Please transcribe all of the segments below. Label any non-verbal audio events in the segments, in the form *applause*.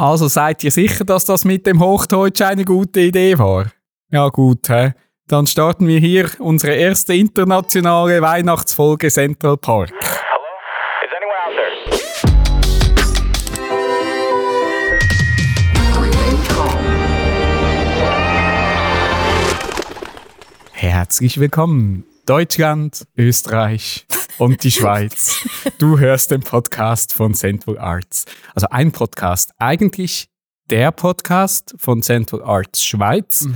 Also seid ihr sicher, dass das mit dem Hochdeutsch eine gute Idee war? Ja gut, hä? Dann starten wir hier unsere erste internationale Weihnachtsfolge Central Park. Herzlich willkommen, Deutschland, Österreich und die Schweiz. Du hörst den Podcast von Central Arts. Also ein Podcast, eigentlich der Podcast von Central Arts Schweiz.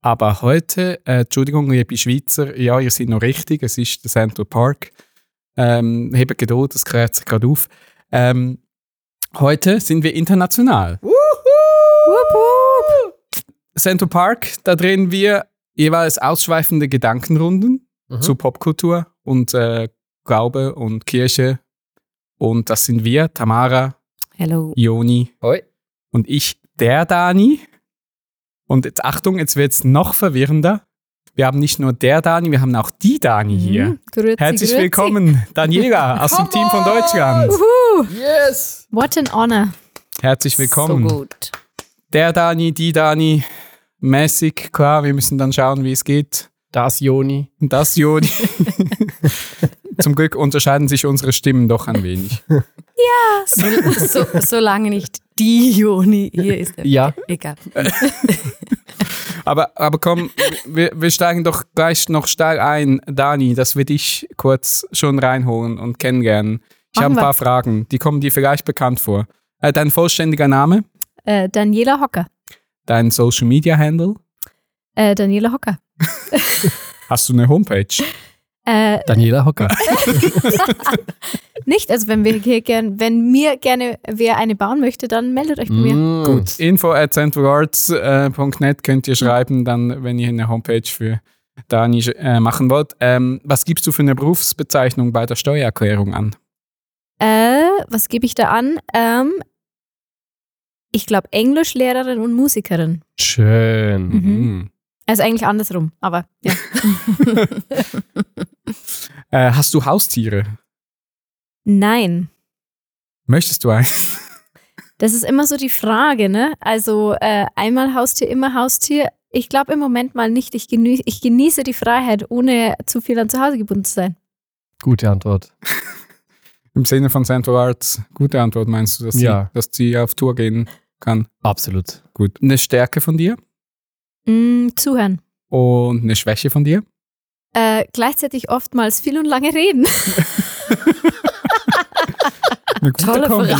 Aber heute, äh, Entschuldigung, liebe Schweizer, ja, ihr seid noch richtig, es ist der Central Park. Ähm, hebt Geduld, das klärt sich gerade auf. Ähm, heute sind wir international. Central Park, da drehen wir jeweils ausschweifende Gedankenrunden zu Popkultur und äh, Glaube und Kirche. Und das sind wir, Tamara, Hello. Joni Hoi. und ich, der Dani. Und jetzt Achtung, jetzt wird es noch verwirrender. Wir haben nicht nur der Dani, wir haben auch die Dani hier. Mhm. Grüezi, Herzlich grüezi. willkommen, Daniela *laughs* aus dem Team von Deutschland. Uhu. Yes! What an honor. Herzlich willkommen. So gut. Der Dani, die Dani, mäßig, klar, wir müssen dann schauen, wie es geht. Das Joni. Und das, Joni. *laughs* Zum Glück unterscheiden sich unsere Stimmen doch ein wenig. *laughs* So, so, solange nicht die Joni hier ist. Ja. Egal. *laughs* Aber, aber komm, wir, wir steigen doch gleich noch steil ein, Dani, dass wir dich kurz schon reinholen und kennenlernen. Ich habe ein paar Fragen, die kommen dir vielleicht bekannt vor. Äh, dein vollständiger Name, Äh, Daniela Hocker. dein Social Media Handle, Äh, Daniela Hocker. *laughs* hast du eine Homepage? Äh, Daniela Hocker. *laughs* nicht, also wenn wir hier gern, wenn mir gerne wer eine bauen möchte, dann meldet euch bei mir. Mm. Gut, info at centralarts.net könnt ihr schreiben, dann, wenn ihr eine Homepage für Dani äh, machen wollt. Ähm, was gibst du für eine Berufsbezeichnung bei der Steuererklärung an? Äh, was gebe ich da an? Ähm, ich glaube Englischlehrerin und Musikerin. Schön. Mhm. Also eigentlich andersrum, aber ja. *laughs* Äh, hast du Haustiere? Nein. Möchtest du ein? Das ist immer so die Frage, ne? Also äh, einmal Haustier, immer Haustier. Ich glaube im Moment mal nicht. Ich, genü ich genieße die Freiheit, ohne zu viel an zu Hause gebunden zu sein. Gute Antwort. *laughs* Im Sinne von Central Arts, gute Antwort meinst du, dass, Ja. sie, dass sie auf Tour gehen kann? Absolut. Gut. Eine Stärke von dir Mm, zuhören. und eine Schwäche von dir? Äh, gleichzeitig oftmals viel und lange reden. Eine gute Kombi.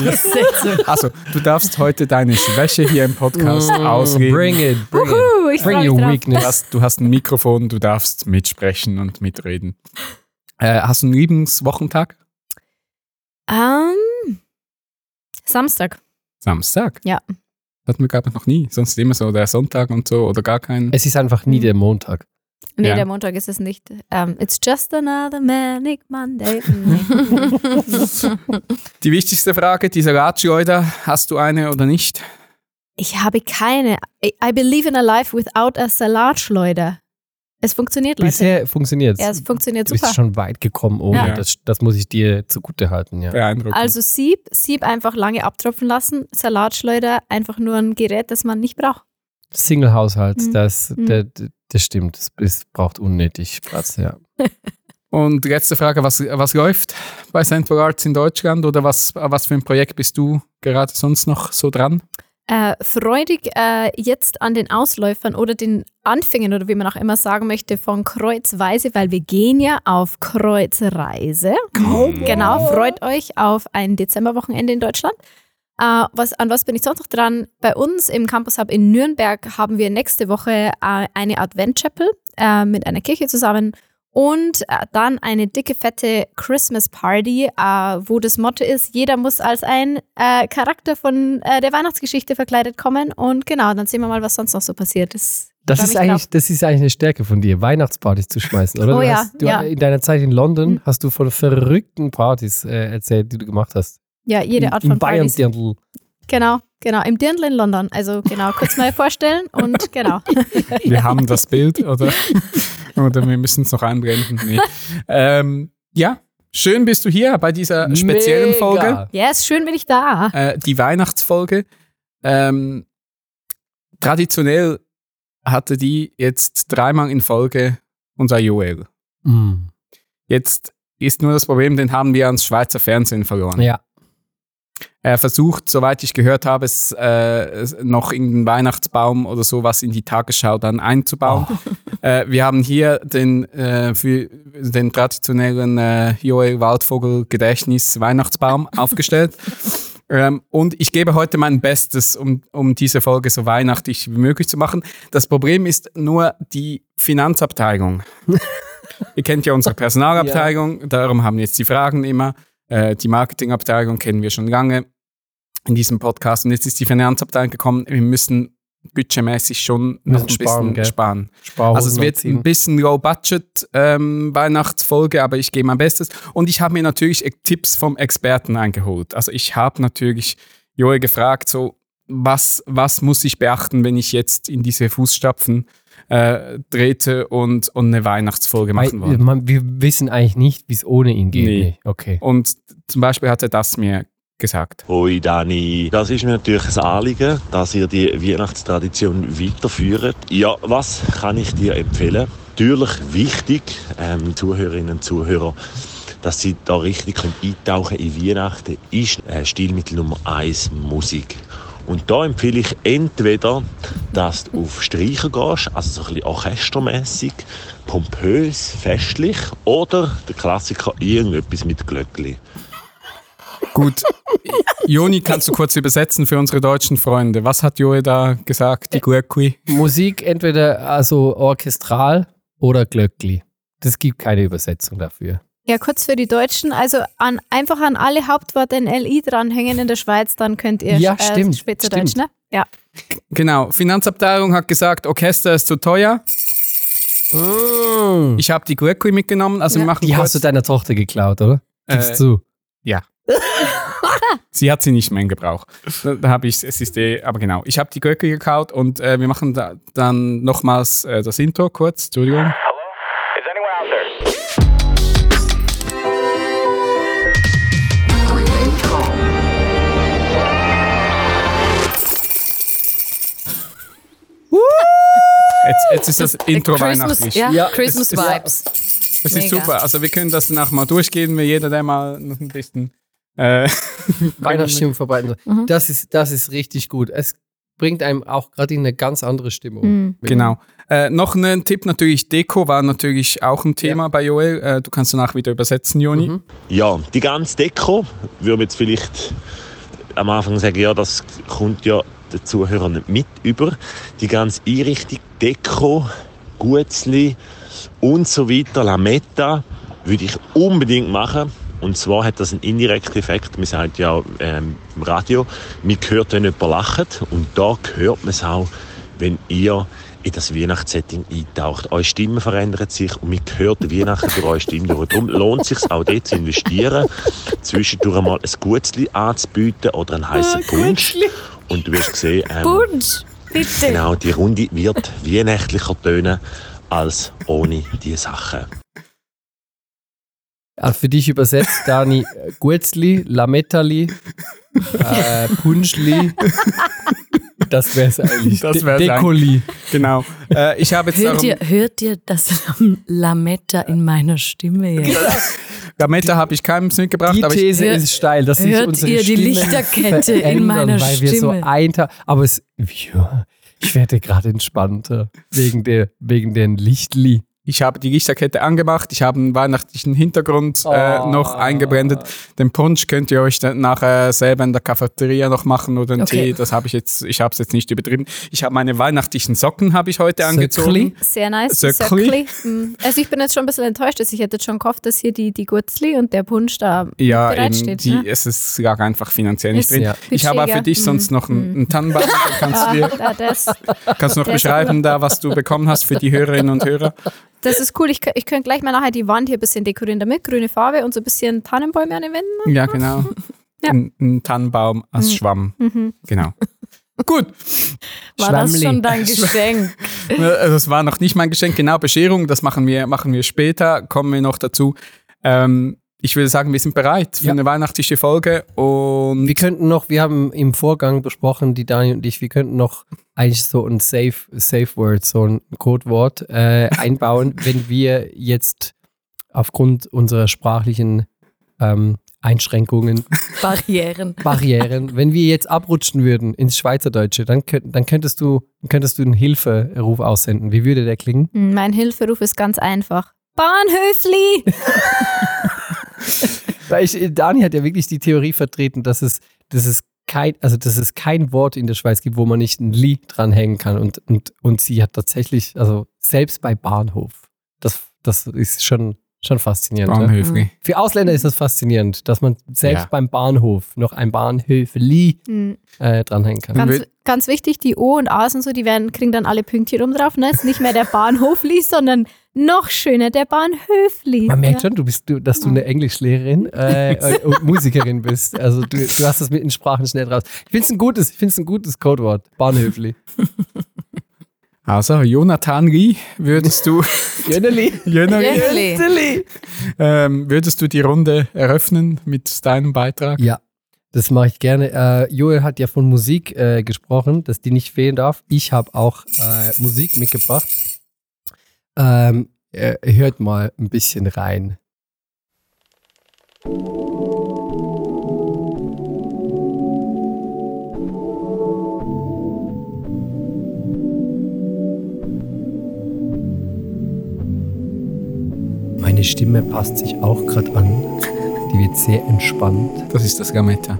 Also, du darfst heute deine Schwäche hier im Podcast Mm, ausreden. Bring it, bring it. Uhu, ich Bring your drauf. Du weakness. hast, du hast ein Mikrofon, du darfst mitsprechen und mitreden. Äh, hast du einen Lieblingswochentag? Ähm, Samstag. Samstag? Ja. Hatten wir, glaube ich, noch nie. Sonst immer so der Sonntag und so oder gar keinen. Es ist einfach nie der Montag. Nee, Ja. der Montag ist es nicht. Ähm, it's just another manic Monday. *laughs* Die wichtigste Frage, die Salatschleuder, hast du eine oder nicht? ich habe keine. I, I believe in a life without a Salatschleuder. Es funktioniert, Leute. Bisher funktioniert Ja, es funktioniert Du bist super. schon weit gekommen ohne. Ja. Das, das muss ich dir zugute halten, ja. Beeindruckend. Also Sieb, Sieb einfach lange abtropfen lassen. Salatschleuder einfach nur ein Gerät, das man nicht braucht. Single-Haushalt, Mhm. das, Mhm. das, das stimmt. Ist, braucht unnötig Platz, ja. *laughs* Und die letzte Frage, was, was läuft bei Central Arts in Deutschland oder was, was für ein Projekt bist du gerade sonst noch so dran? Äh, freudig äh, jetzt an den Ausläufern oder den Anfängen oder wie man auch immer sagen möchte von Kreuzweise, weil wir gehen ja auf Kreuzreise. Genau, freut euch auf ein Dezemberwochenende in Deutschland. Äh, was, an was bin ich sonst noch dran? Bei uns im Campus Hub in Nürnberg haben wir nächste Woche äh, eine Advent Chapel äh, mit einer Kirche zusammen und dann eine dicke, fette Christmas Party, wo das Motto ist, jeder muss als ein Charakter von der Weihnachtsgeschichte verkleidet kommen. Und genau, dann sehen wir mal, was sonst noch so passiert. Das, Das freu ist, eigentlich, das ist eigentlich eine Stärke von dir, Weihnachtspartys zu schmeißen, oder? *laughs* Oh du ja, hast, du, ja. In deiner Zeit in London Mhm. hast du von verrückten Partys äh, erzählt, die du gemacht hast. Ja, jede Art von Bayern Partys. Dirndl. Genau, genau. Im Dirndl in London. Also genau, kurz mal vorstellen und *laughs* genau. Wir haben das Bild, oder? *laughs* oder wir müssen es noch einblenden. Nee. Ähm, ja, schön bist du hier bei dieser speziellen Mega. Folge. Ja, ist schön bin ich da. Äh, die Weihnachtsfolge. ähm, traditionell hatte die jetzt dreimal in Folge unser Joel. Mm. Jetzt ist nur das Problem, den haben wir ans Schweizer Fernsehen verloren. Ja. Er versucht, soweit ich gehört habe, es, äh, noch in den Weihnachtsbaum oder sowas in die Tagesschau dann einzubauen. *laughs* Äh, wir haben hier den, äh, für den traditionellen äh, Joel Waldvogel Gedächtnis Weihnachtsbaum *laughs* aufgestellt. Ähm, und ich gebe heute mein Bestes, um, um diese Folge so weihnachtlich wie möglich zu machen. Das Problem ist nur die Finanzabteilung. *laughs* Ihr kennt ja unsere Personalabteilung, darum haben jetzt die Fragen immer. Äh, die Marketingabteilung kennen wir schon lange in diesem Podcast. Und jetzt ist die Finanzabteilung gekommen, wir müssen budgetmäßig schon noch ein sparen, bisschen sparen. Sparhosen Also es wird ein bisschen Low-Budget ähm, Weihnachtsfolge, aber ich gebe mein Bestes. Und ich habe mir natürlich äh, Tipps vom Experten eingeholt. Also ich habe natürlich Joel gefragt, so was, was muss ich beachten, wenn ich jetzt in diese Fußstapfen äh, trete und, und eine Weihnachtsfolge machen Weil, will. man, wir wissen eigentlich nicht, wie es ohne ihn geht. Nee. Okay. Und zum Beispiel hat er das mir gesagt. Hoi Dani, das ist mir natürlich ein Anliegen, dass ihr die Weihnachtstradition weiterführt. Ja, was kann ich dir empfehlen? Natürlich wichtig, ähm, Zuhörerinnen und Zuhörer, dass sie da richtig können eintauchen in Weihnachten, ist äh, Stilmittel Nummer eins Musik. Und da empfehle ich entweder, dass du auf Streicher gehst, also so ein bisschen orchestermässig, pompös, festlich, oder der Klassiker irgendetwas mit Glöckli. Gut, Joni, kannst du kurz übersetzen für unsere deutschen Freunde? Was hat Joel da gesagt, die Glöckli? Musik entweder also orchestral oder Glöckli. Das gibt keine Übersetzung dafür. Ja, kurz für die Deutschen. Also an, einfach an alle Hauptworte ein LI dranhängen in der Schweiz, dann könnt ihr Ja, äh, stimmt, Schweizerdeutsch, stimmt. ne? Ja. Genau, Finanzabteilung hat gesagt, Orchester ist zu teuer. Ich habe die Glöckli mitgenommen, also wir machen Die kurz, hast du deiner Tochter geklaut, oder? Gibst Äh, zu. Ja. *laughs* Sie hat sie nicht mehr in Gebrauch. Da, da habe ich, es ist eh, aber genau. Ich habe die Glöckli gekauft und äh, wir machen da, dann nochmals äh, das Intro kurz. Entschuldigung. Jetzt, jetzt ist das Intro Christmas, weihnachtlich. ja, Ja, Christmas es ist- Vibes. Das ist Mega. super. Also wir können das danach mal durchgehen, wir jeder, der mal noch ein bisschen äh, *laughs* Weihnachtsstimmung verbreiten. Mhm. Das, ist, das ist richtig gut. Es bringt einem auch gerade in eine ganz andere Stimmung. Mhm. Genau. Äh, noch ein Tipp natürlich, Deko war natürlich auch ein Thema bei Joel. Äh, du kannst danach wieder übersetzen, Joni. Mhm. Ja, die ganze Deko würde man jetzt vielleicht am Anfang sagen, ja, das kommt ja der Zuhörer nicht mit über. Die ganze Einrichtung, Deko, Gutzli und so weiter, Lametta, würde ich unbedingt machen. Und zwar hat das einen indirekten Effekt. Man sagt ja ähm, im Radio, man hört, wenn jemand lacht. Und da hört man es auch, wenn ihr in das Weihnachtssetting eintaucht. Eure Stimme verändert sich und man hört Weihnachten durch eure Stimme durch. Darum lohnt es sich auch dort zu investieren, zwischendurch einmal ein Gutzli anzubieten oder einen heißen Punsch. Und du wirst sehen, ähm, Punsch, bitte. genau, die Runde wird weihnachtlicher tönen als ohne diese Sachen. Also für dich übersetzt, Dani, äh, Guetzli, Lamettali, äh, Punschli. Das wäre es *laughs* eigentlich. Das wär's Dekoli. Genau. Äh, ich habe jetzt Hört darum, ihr, hört ihr das Lametta in meiner Stimme jetzt? Lametta habe ich keinem mitgebracht, Die aber ich, These Hört- ist steil, sich hört unsere ihr die Lichterkette in meiner weil wir so Stimme? eintauchen. Aber es, ja, ich werde gerade entspannter wegen der, wegen den Lichtli. Ich habe die Lichterkette angemacht, ich habe einen weihnachtlichen Hintergrund äh, Oh. noch eingeblendet. Den Punsch könnt ihr euch dann nachher selber in der Cafeteria noch machen oder einen Okay. Tee. Das habe ich jetzt, ich habe es jetzt nicht übertrieben. Ich habe meine weihnachtlichen Socken habe ich heute angezogen. Söckli? Sehr nice. Söckli. Söckli. Mhm. Also ich bin jetzt schon ein bisschen enttäuscht, dass ich hätte schon gehofft, dass hier die, die Gutzli und der Punsch da Ja, eben, bereitsteht. die, ne? es ist lag einfach finanziell nicht Ist drin. Ja. Ich habe auch für dich sonst noch einen, einen Tannenbaum. *laughs* Kannst du dir, Ah, das, kannst du noch beschreiben, da, was du bekommen hast für die Hörerinnen und Hörer. Das ist cool. Ich, ich könnte gleich mal nachher die Wand hier ein bisschen dekorieren damit. Grüne Farbe und so ein bisschen Tannenbäume an den Wänden. Ja, genau. Ja. Ein, ein Tannenbaum als Schwamm. Mhm. Genau. Gut. War das Schwammli. schon dein Geschenk? Also Das war noch nicht mein Geschenk. Genau, Bescherung, das machen wir, machen wir später. Kommen wir noch dazu. Ähm, ich würde sagen, wir sind bereit für Ja. eine weihnachtliche Folge und Wir könnten noch, wir haben im Vorgang besprochen, die Dani und ich, wir könnten noch eigentlich so ein Safe, Safe Word, so ein Codewort äh, einbauen, *laughs* wenn wir jetzt aufgrund unserer sprachlichen ähm, Einschränkungen, Barrieren. Barrieren, wenn wir jetzt abrutschen würden ins Schweizerdeutsche, dann, könnt, dann könntest du, könntest du einen Hilferuf aussenden. Wie würde der klingen? Mein Hilferuf ist ganz einfach. Bahnhöfli! *laughs* *laughs* Weil ich, Dani hat ja wirklich die Theorie vertreten, dass es, dass es kein, also dass es kein Wort in der Schweiz gibt, wo man nicht ein Li dranhängen kann. Und, und, und sie hat tatsächlich, also selbst bei Bahnhof, das, das ist schon, schon faszinierend. Ja? Bahnhöfli. Für Ausländer ist das faszinierend, dass man selbst Ja. beim Bahnhof noch ein Bahnhöfli Hm, äh, dranhängen kann. Ganz, ganz wichtig, die O und A's und so, die werden, kriegen dann alle Pünktchen oben drauf. Ne? Ist nicht mehr der Bahnhofli, sondern noch schöner der Bahnhöfli. Man merkt schon, du bist, du, dass du eine Englischlehrerin äh, äh, und Musikerin bist. Also du, du hast das mit den Sprachen schnell raus. Ich finde es ein gutes, ich find's ein gutes Codewort. Bahnhöfli. *laughs* Also, Jonathan Lee, würdest du, Jöneli. Jöneli. Jöneli. ähm, würdest du die Runde eröffnen mit deinem Beitrag? Ja, das mache ich gerne. Äh, Joel hat ja von Musik äh, gesprochen, dass die nicht fehlen darf. Ich habe auch äh, Musik mitgebracht. Ähm, äh, hört mal ein bisschen rein. Meine Stimme passt sich auch gerade an. Die wird sehr entspannt. Das ist das Gametta.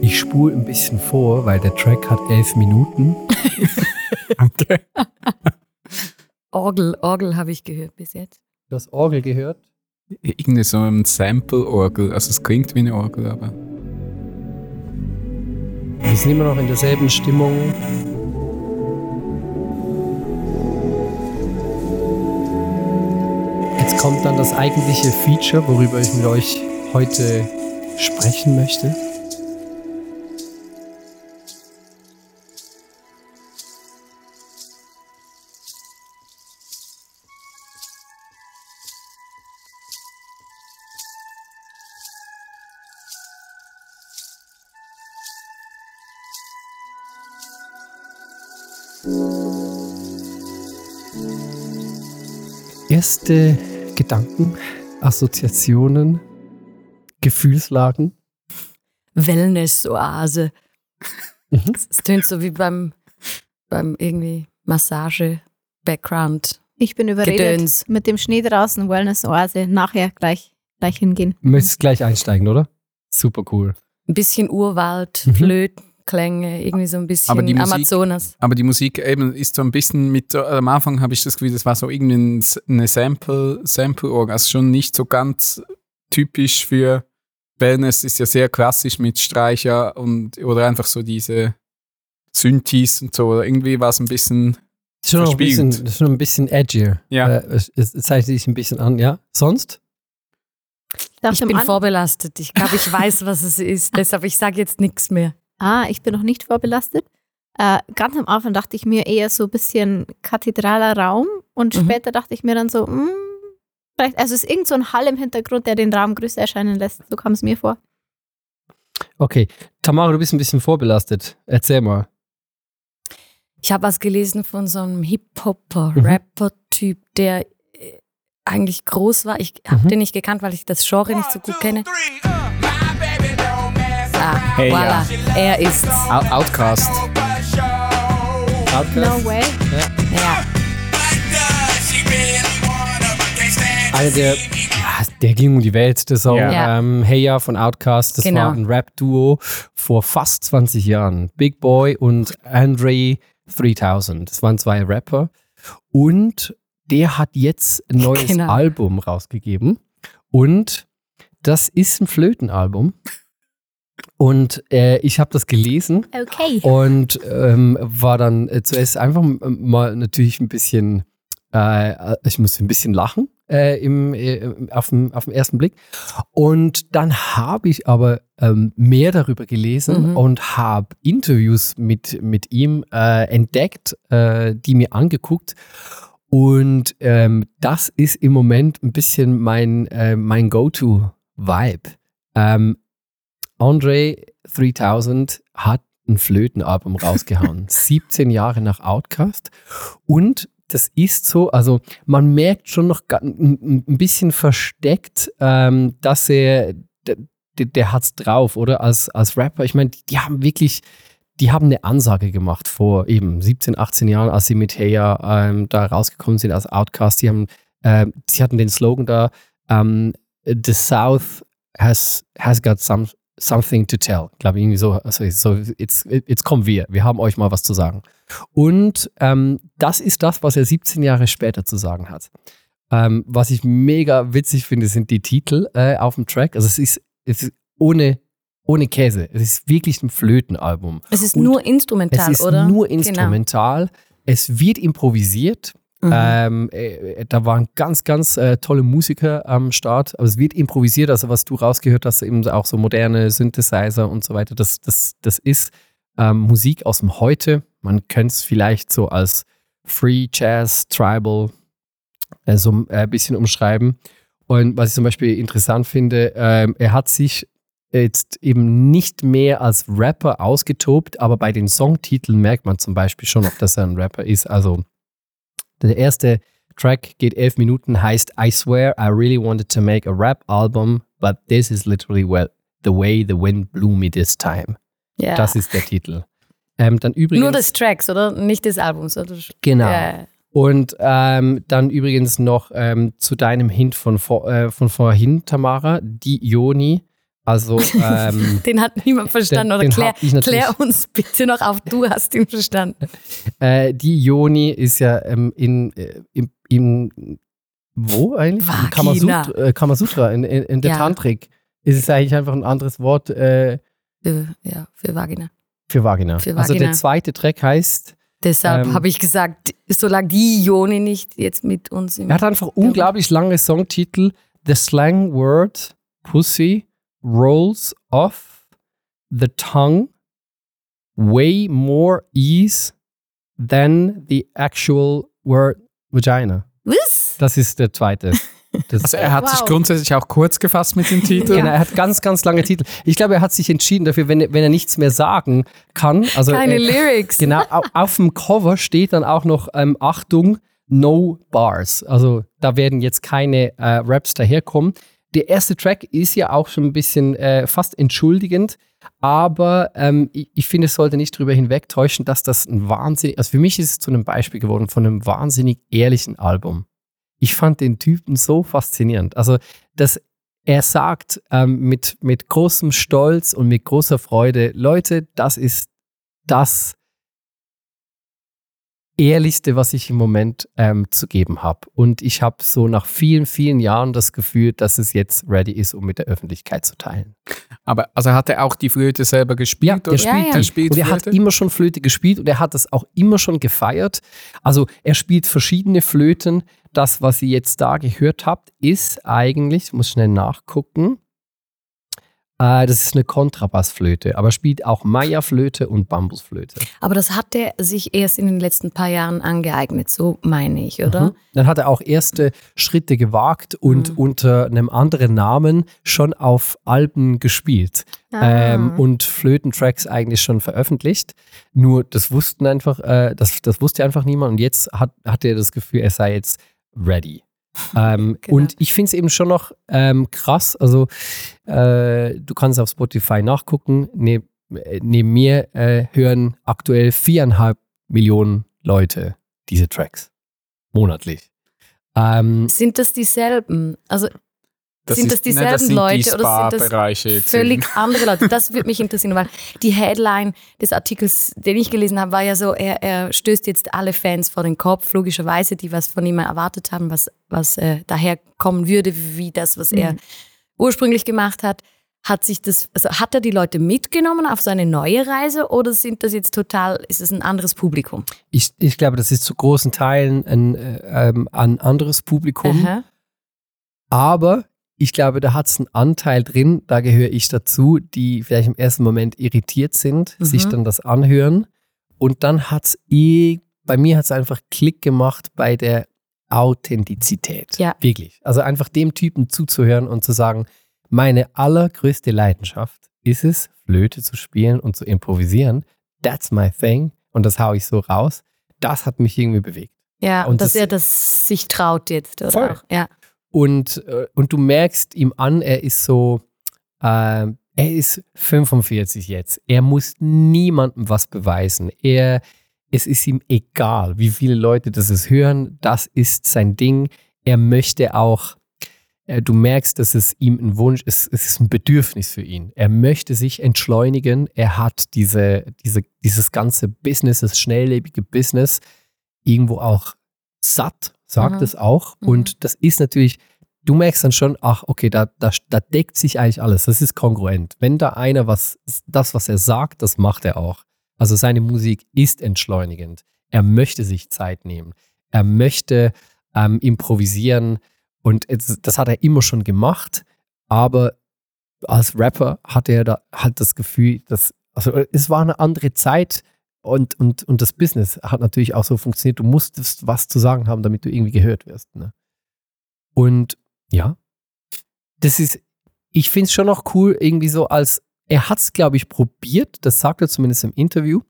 Ich spule ein bisschen vor, weil der Track hat elf Minuten. *laughs* *laughs* Danke. Orgel, Orgel habe ich gehört bis jetzt. Du hast Orgel gehört? Irgendwie so ein Sample-Orgel. Also es klingt wie eine Orgel, aber Wir sind immer noch in derselben Stimmung. Jetzt kommt dann das eigentliche Feature, worüber ich mit euch heute sprechen möchte. Erste Gedanken, Assoziationen, Gefühlslagen. Wellness-Oase. Mhm. Es tönt so wie beim, beim irgendwie Massage, Background. Ich bin überredet. Gedöns. Mit dem Schnee draußen, Wellness-Oase, nachher gleich, gleich hingehen. Möchtest gleich einsteigen, oder? Super cool. Ein bisschen Urwald, Mhm. Flötenklänge, irgendwie so ein bisschen Aber Musik- Amazonas. Aber die Musik eben ist so ein bisschen mit, äh, am Anfang habe ich das Gefühl, das war so irgendwie eine Sample, Sample-Orgel, also schon nicht so ganz typisch für Wellness, ist ja sehr klassisch mit Streicher und, oder einfach so diese Synthes und so, irgendwie war es ein bisschen, Ist schon, ein bisschen, ist schon ein bisschen edgier. Ja. Äh, es, es zeichnet sich ein bisschen an, ja. Sonst? Ich am bin An- vorbelastet. Ich glaube, ich weiß, was es ist. Deshalb, ich sage jetzt nichts mehr. Ah, ich bin noch nicht vorbelastet. Äh, ganz am Anfang dachte ich mir eher so ein bisschen kathedraler Raum und Mhm. später dachte ich mir dann so, mh, vielleicht, also es ist irgend so ein Hall im Hintergrund, der den Raum größer erscheinen lässt. So kam es mir vor. Okay. Tamara, du bist ein bisschen vorbelastet. Erzähl mal. Ich habe was gelesen von so einem Mhm. Rapper-Typ, der äh, eigentlich groß war. Ich habe Mhm. den nicht gekannt, weil ich das Genre nicht so gut kenne. Ah, Hey, voilà. Er ist's. Out- Outcast. No way. Ja. Einer der, ja, der ging um die Welt, der Song. Ja. Ja. Ähm, hey Ja von Outkast, das Genau. war ein Rap-Duo vor fast 20 Jahren. Big Boy und Andre 3000. Das waren zwei Rapper. Und der hat jetzt ein neues *laughs* Genau. Album rausgegeben. Und das ist ein Flötenalbum. Und äh, ich habe das gelesen Okay. und ähm, war dann äh, zuerst einfach mal natürlich ein bisschen, äh, ich musste ein bisschen lachen äh, im, äh, auf, dem, auf den ersten Blick. Und dann habe ich aber ähm, mehr darüber gelesen Mhm. und habe Interviews mit, mit ihm äh, entdeckt, die mir angeguckt. Und ähm, das ist im Moment ein bisschen mein, mein Go-To-Vibe. Ähm, Andre 3000 hat ein Flötenalbum rausgehauen. *laughs* 17 Jahre nach Outcast. Und das ist so, also man merkt schon noch ein bisschen versteckt, ähm, dass er, der, der hat's drauf, oder? Als, als Rapper. Ich meine, die, die haben wirklich, die haben eine Ansage gemacht vor eben 17, 18 Jahren, als sie mit Heya ähm, da rausgekommen sind als Outcast. Die haben, ähm, sie hatten den Slogan da, ähm, The South has, has got some, something to tell. Ich glaube, irgendwie so, also so jetzt, jetzt kommen wir, wir haben euch mal was zu sagen. Und ähm, das ist das, was er 17 Jahre später zu sagen hat. Ähm, was ich mega witzig finde, sind die Titel äh, auf dem Track. Also es ist, es ist ohne, ohne Käse. Es ist wirklich ein Flötenalbum. Es ist Und nur instrumental, es ist oder? nur Genau. instrumental. Es wird improvisiert. Mhm. Ähm, äh, da waren ganz, ganz äh, tolle Musiker am Start, aber es wird improvisiert, also was du rausgehört hast, eben auch so moderne Synthesizer und so weiter, das, das, das ist ähm, Musik aus dem Heute. Man könnte es vielleicht so als Free Jazz, Tribal äh, so äh, ein bisschen umschreiben. Und was ich zum Beispiel interessant finde, ähm, er hat sich jetzt eben nicht mehr als Rapper ausgetobt, aber bei den Songtiteln merkt man zum Beispiel schon, ob das ein Rapper ist. Also der erste Track geht elf Minuten, heißt I swear I really wanted to make a rap album, but this is literally well, the way the wind blew me this time. ja. Das ist der Titel. Ähm, dann übrigens, nur des Tracks, oder? Nicht des Albums, oder? genau. Ja. Und ähm, dann übrigens noch ähm, zu deinem Hint von, vor, äh, von vorhin, Tamara, die Ioni. Also ähm, *laughs* Den hat niemand verstanden. Den- oder klär, klär uns bitte noch auf, du hast ihn verstanden. äh, die Ioni ist ja ähm, in, äh, im, im wo eigentlich? Vagina. Kamasutra, äh, Kamasutra in, in, in der Ja. Tantrik. Ist es eigentlich einfach ein anderes Wort äh, Für, ja, für Vagina. für Vagina. Für Also der Vagina. zweite Track heißt, Deshalb Ähm, habe ich gesagt, solange die Joni nicht jetzt mit uns im er hat einfach unglaublich lange Songtitel. The slang word pussy rolls off the tongue way more ease than the actual word vagina. Was? Das ist der zweite. *laughs* Das, Also er hat sich Wow. grundsätzlich auch kurz gefasst mit dem Titel. Genau, er hat ganz, ganz lange Titel. Ich glaube, er hat sich entschieden dafür, wenn, er- wenn er nichts mehr sagen kann. Also Keine äh, Lyrics. Genau, au- auf dem Cover steht dann auch noch ähm, Achtung, no bars. Also da werden jetzt keine äh, Raps daherkommen. Der erste Track ist ja auch schon ein bisschen äh, fast entschuldigend, aber ähm, ich, ich finde, es sollte nicht darüber hinwegtäuschen, dass das ein wahnsinnig, also für mich ist es zu einem Beispiel geworden von einem wahnsinnig ehrlichen Album. Ich fand den Typen so faszinierend. Also, dass er sagt ähm, mit, mit großem Stolz und mit großer Freude, Leute, das ist das Ehrlichste, was ich im Moment ähm, zu geben habe. Und ich habe so nach vielen, vielen Jahren das Gefühl, dass es jetzt ready ist, um mit der Öffentlichkeit zu teilen. Aber also hat er auch die Flöte selber gespielt? Ja, der oder? spielt Ja, ja. Der spielt Und er hat Flöte? immer schon Flöte gespielt und er hat das auch immer schon gefeiert. Also er spielt verschiedene Flöten. Das, was ihr jetzt da gehört habt, ist eigentlich, ich muss schnell nachgucken, äh, das ist eine Kontrabassflöte, aber er spielt auch Maya-Flöte und Bambusflöte. Aber das hat er sich erst in den letzten paar Jahren angeeignet, so meine ich, oder? Mhm. Dann hat er auch erste Schritte gewagt und Mhm. unter einem anderen Namen schon auf Alben gespielt. Ah. ähm, und Flötentracks eigentlich schon veröffentlicht. Nur das wussten einfach, äh, das, das wusste einfach niemand und jetzt hat, hat er das Gefühl, er sei jetzt ready. *laughs* Ähm, Genau. Und ich finde es eben schon noch ähm, krass. Also äh, du kannst auf Spotify nachgucken. Ne, äh, neben mir äh, hören aktuell viereinhalb Millionen Leute diese Tracks monatlich. Ähm, Sind das dieselben? Also sind das dieselben nein, das sind Leute die oder sind das völlig andere Leute? *laughs* Das würde mich interessieren, weil die Headline des Artikels, den ich gelesen habe, war ja so, er, er stößt jetzt alle Fans vor den Kopf, logischerweise, die was von ihm erwartet haben, was, was äh, daher kommen würde, wie das, was er ursprünglich gemacht hat. Hat sich das, also hat er die Leute mitgenommen auf seine neue Reise oder sind das jetzt total, ist es ein anderes Publikum? ich, ich glaube, das ist zu großen Teilen ein, äh, ähm, ein anderes Publikum. Aha. Aber ich glaube, da hat es einen Anteil drin, da gehöre ich dazu, die vielleicht im ersten Moment irritiert sind, Mhm. sich dann das anhören. Und dann hat es eh, bei mir hat es einfach Klick gemacht bei der Authentizität. Ja. Wirklich. Also einfach dem Typen zuzuhören und zu sagen, meine allergrößte Leidenschaft ist es, Flöte zu spielen und zu improvisieren. That's my thing. Und das hau ich so raus. Das hat mich irgendwie bewegt. Ja, Und und dass das- er das sich traut jetzt, oder Voll. auch. Ja. Und, äh, und du merkst ihm an, er ist so, ähm, er ist 45 jetzt. Er muss niemandem was beweisen. Er, es ist ihm egal, wie viele Leute das es hören. Das ist sein Ding. Er möchte auch, äh, du merkst, dass es ihm ein Wunsch ist, es ist ein Bedürfnis für ihn. Er möchte sich entschleunigen. Er hat diese, diese, dieses ganze Business, das schnelllebige Business, irgendwo auch satt, sagt Mhm. es auch. Und das ist natürlich, du merkst dann schon, ach, okay, da, da, da deckt sich eigentlich alles. Das ist kongruent. Wenn da einer was, das, was er sagt, das macht er auch. Also seine Musik ist entschleunigend. Er möchte sich Zeit nehmen. Er möchte ähm, improvisieren. Und es, das hat er immer schon gemacht. Aber als Rapper hatte er da halt das Gefühl, dass, also es war eine andere Zeit. Und, und, und das Business hat natürlich auch so funktioniert. Du musstest was zu sagen haben, damit du irgendwie gehört wirst. Ne? Und ja, das ist, ich finde es schon noch cool, irgendwie so als, er hat es, glaube ich, probiert, das sagt er zumindest im Interview,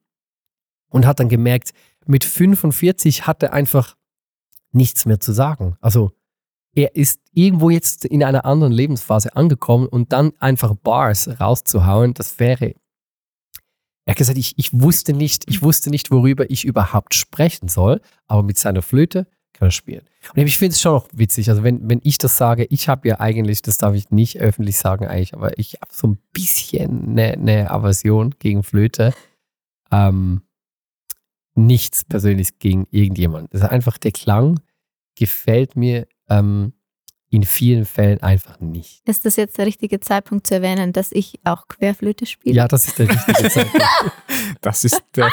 und hat dann gemerkt, mit 45 hat er einfach nichts mehr zu sagen. Also er ist irgendwo jetzt in einer anderen Lebensphase angekommen und dann einfach Bars rauszuhauen, das wäre. Er hat gesagt, ich, ich wusste nicht, ich wusste nicht, worüber ich überhaupt sprechen soll, aber mit seiner Flöte kann er spielen. Und ich finde es schon noch witzig. Also wenn, wenn ich das sage, ich habe ja eigentlich, das darf ich nicht öffentlich sagen eigentlich, aber ich habe so ein bisschen eine, eine Aversion gegen Flöte. Ähm, nichts persönlich gegen irgendjemand. Das ist einfach der Klang gefällt mir ähm, in vielen Fällen einfach nicht. Ist das jetzt der richtige Zeitpunkt zu erwähnen, dass ich auch Querflöte spiele? Ja, das ist der richtige *laughs* Zeitpunkt. Das ist der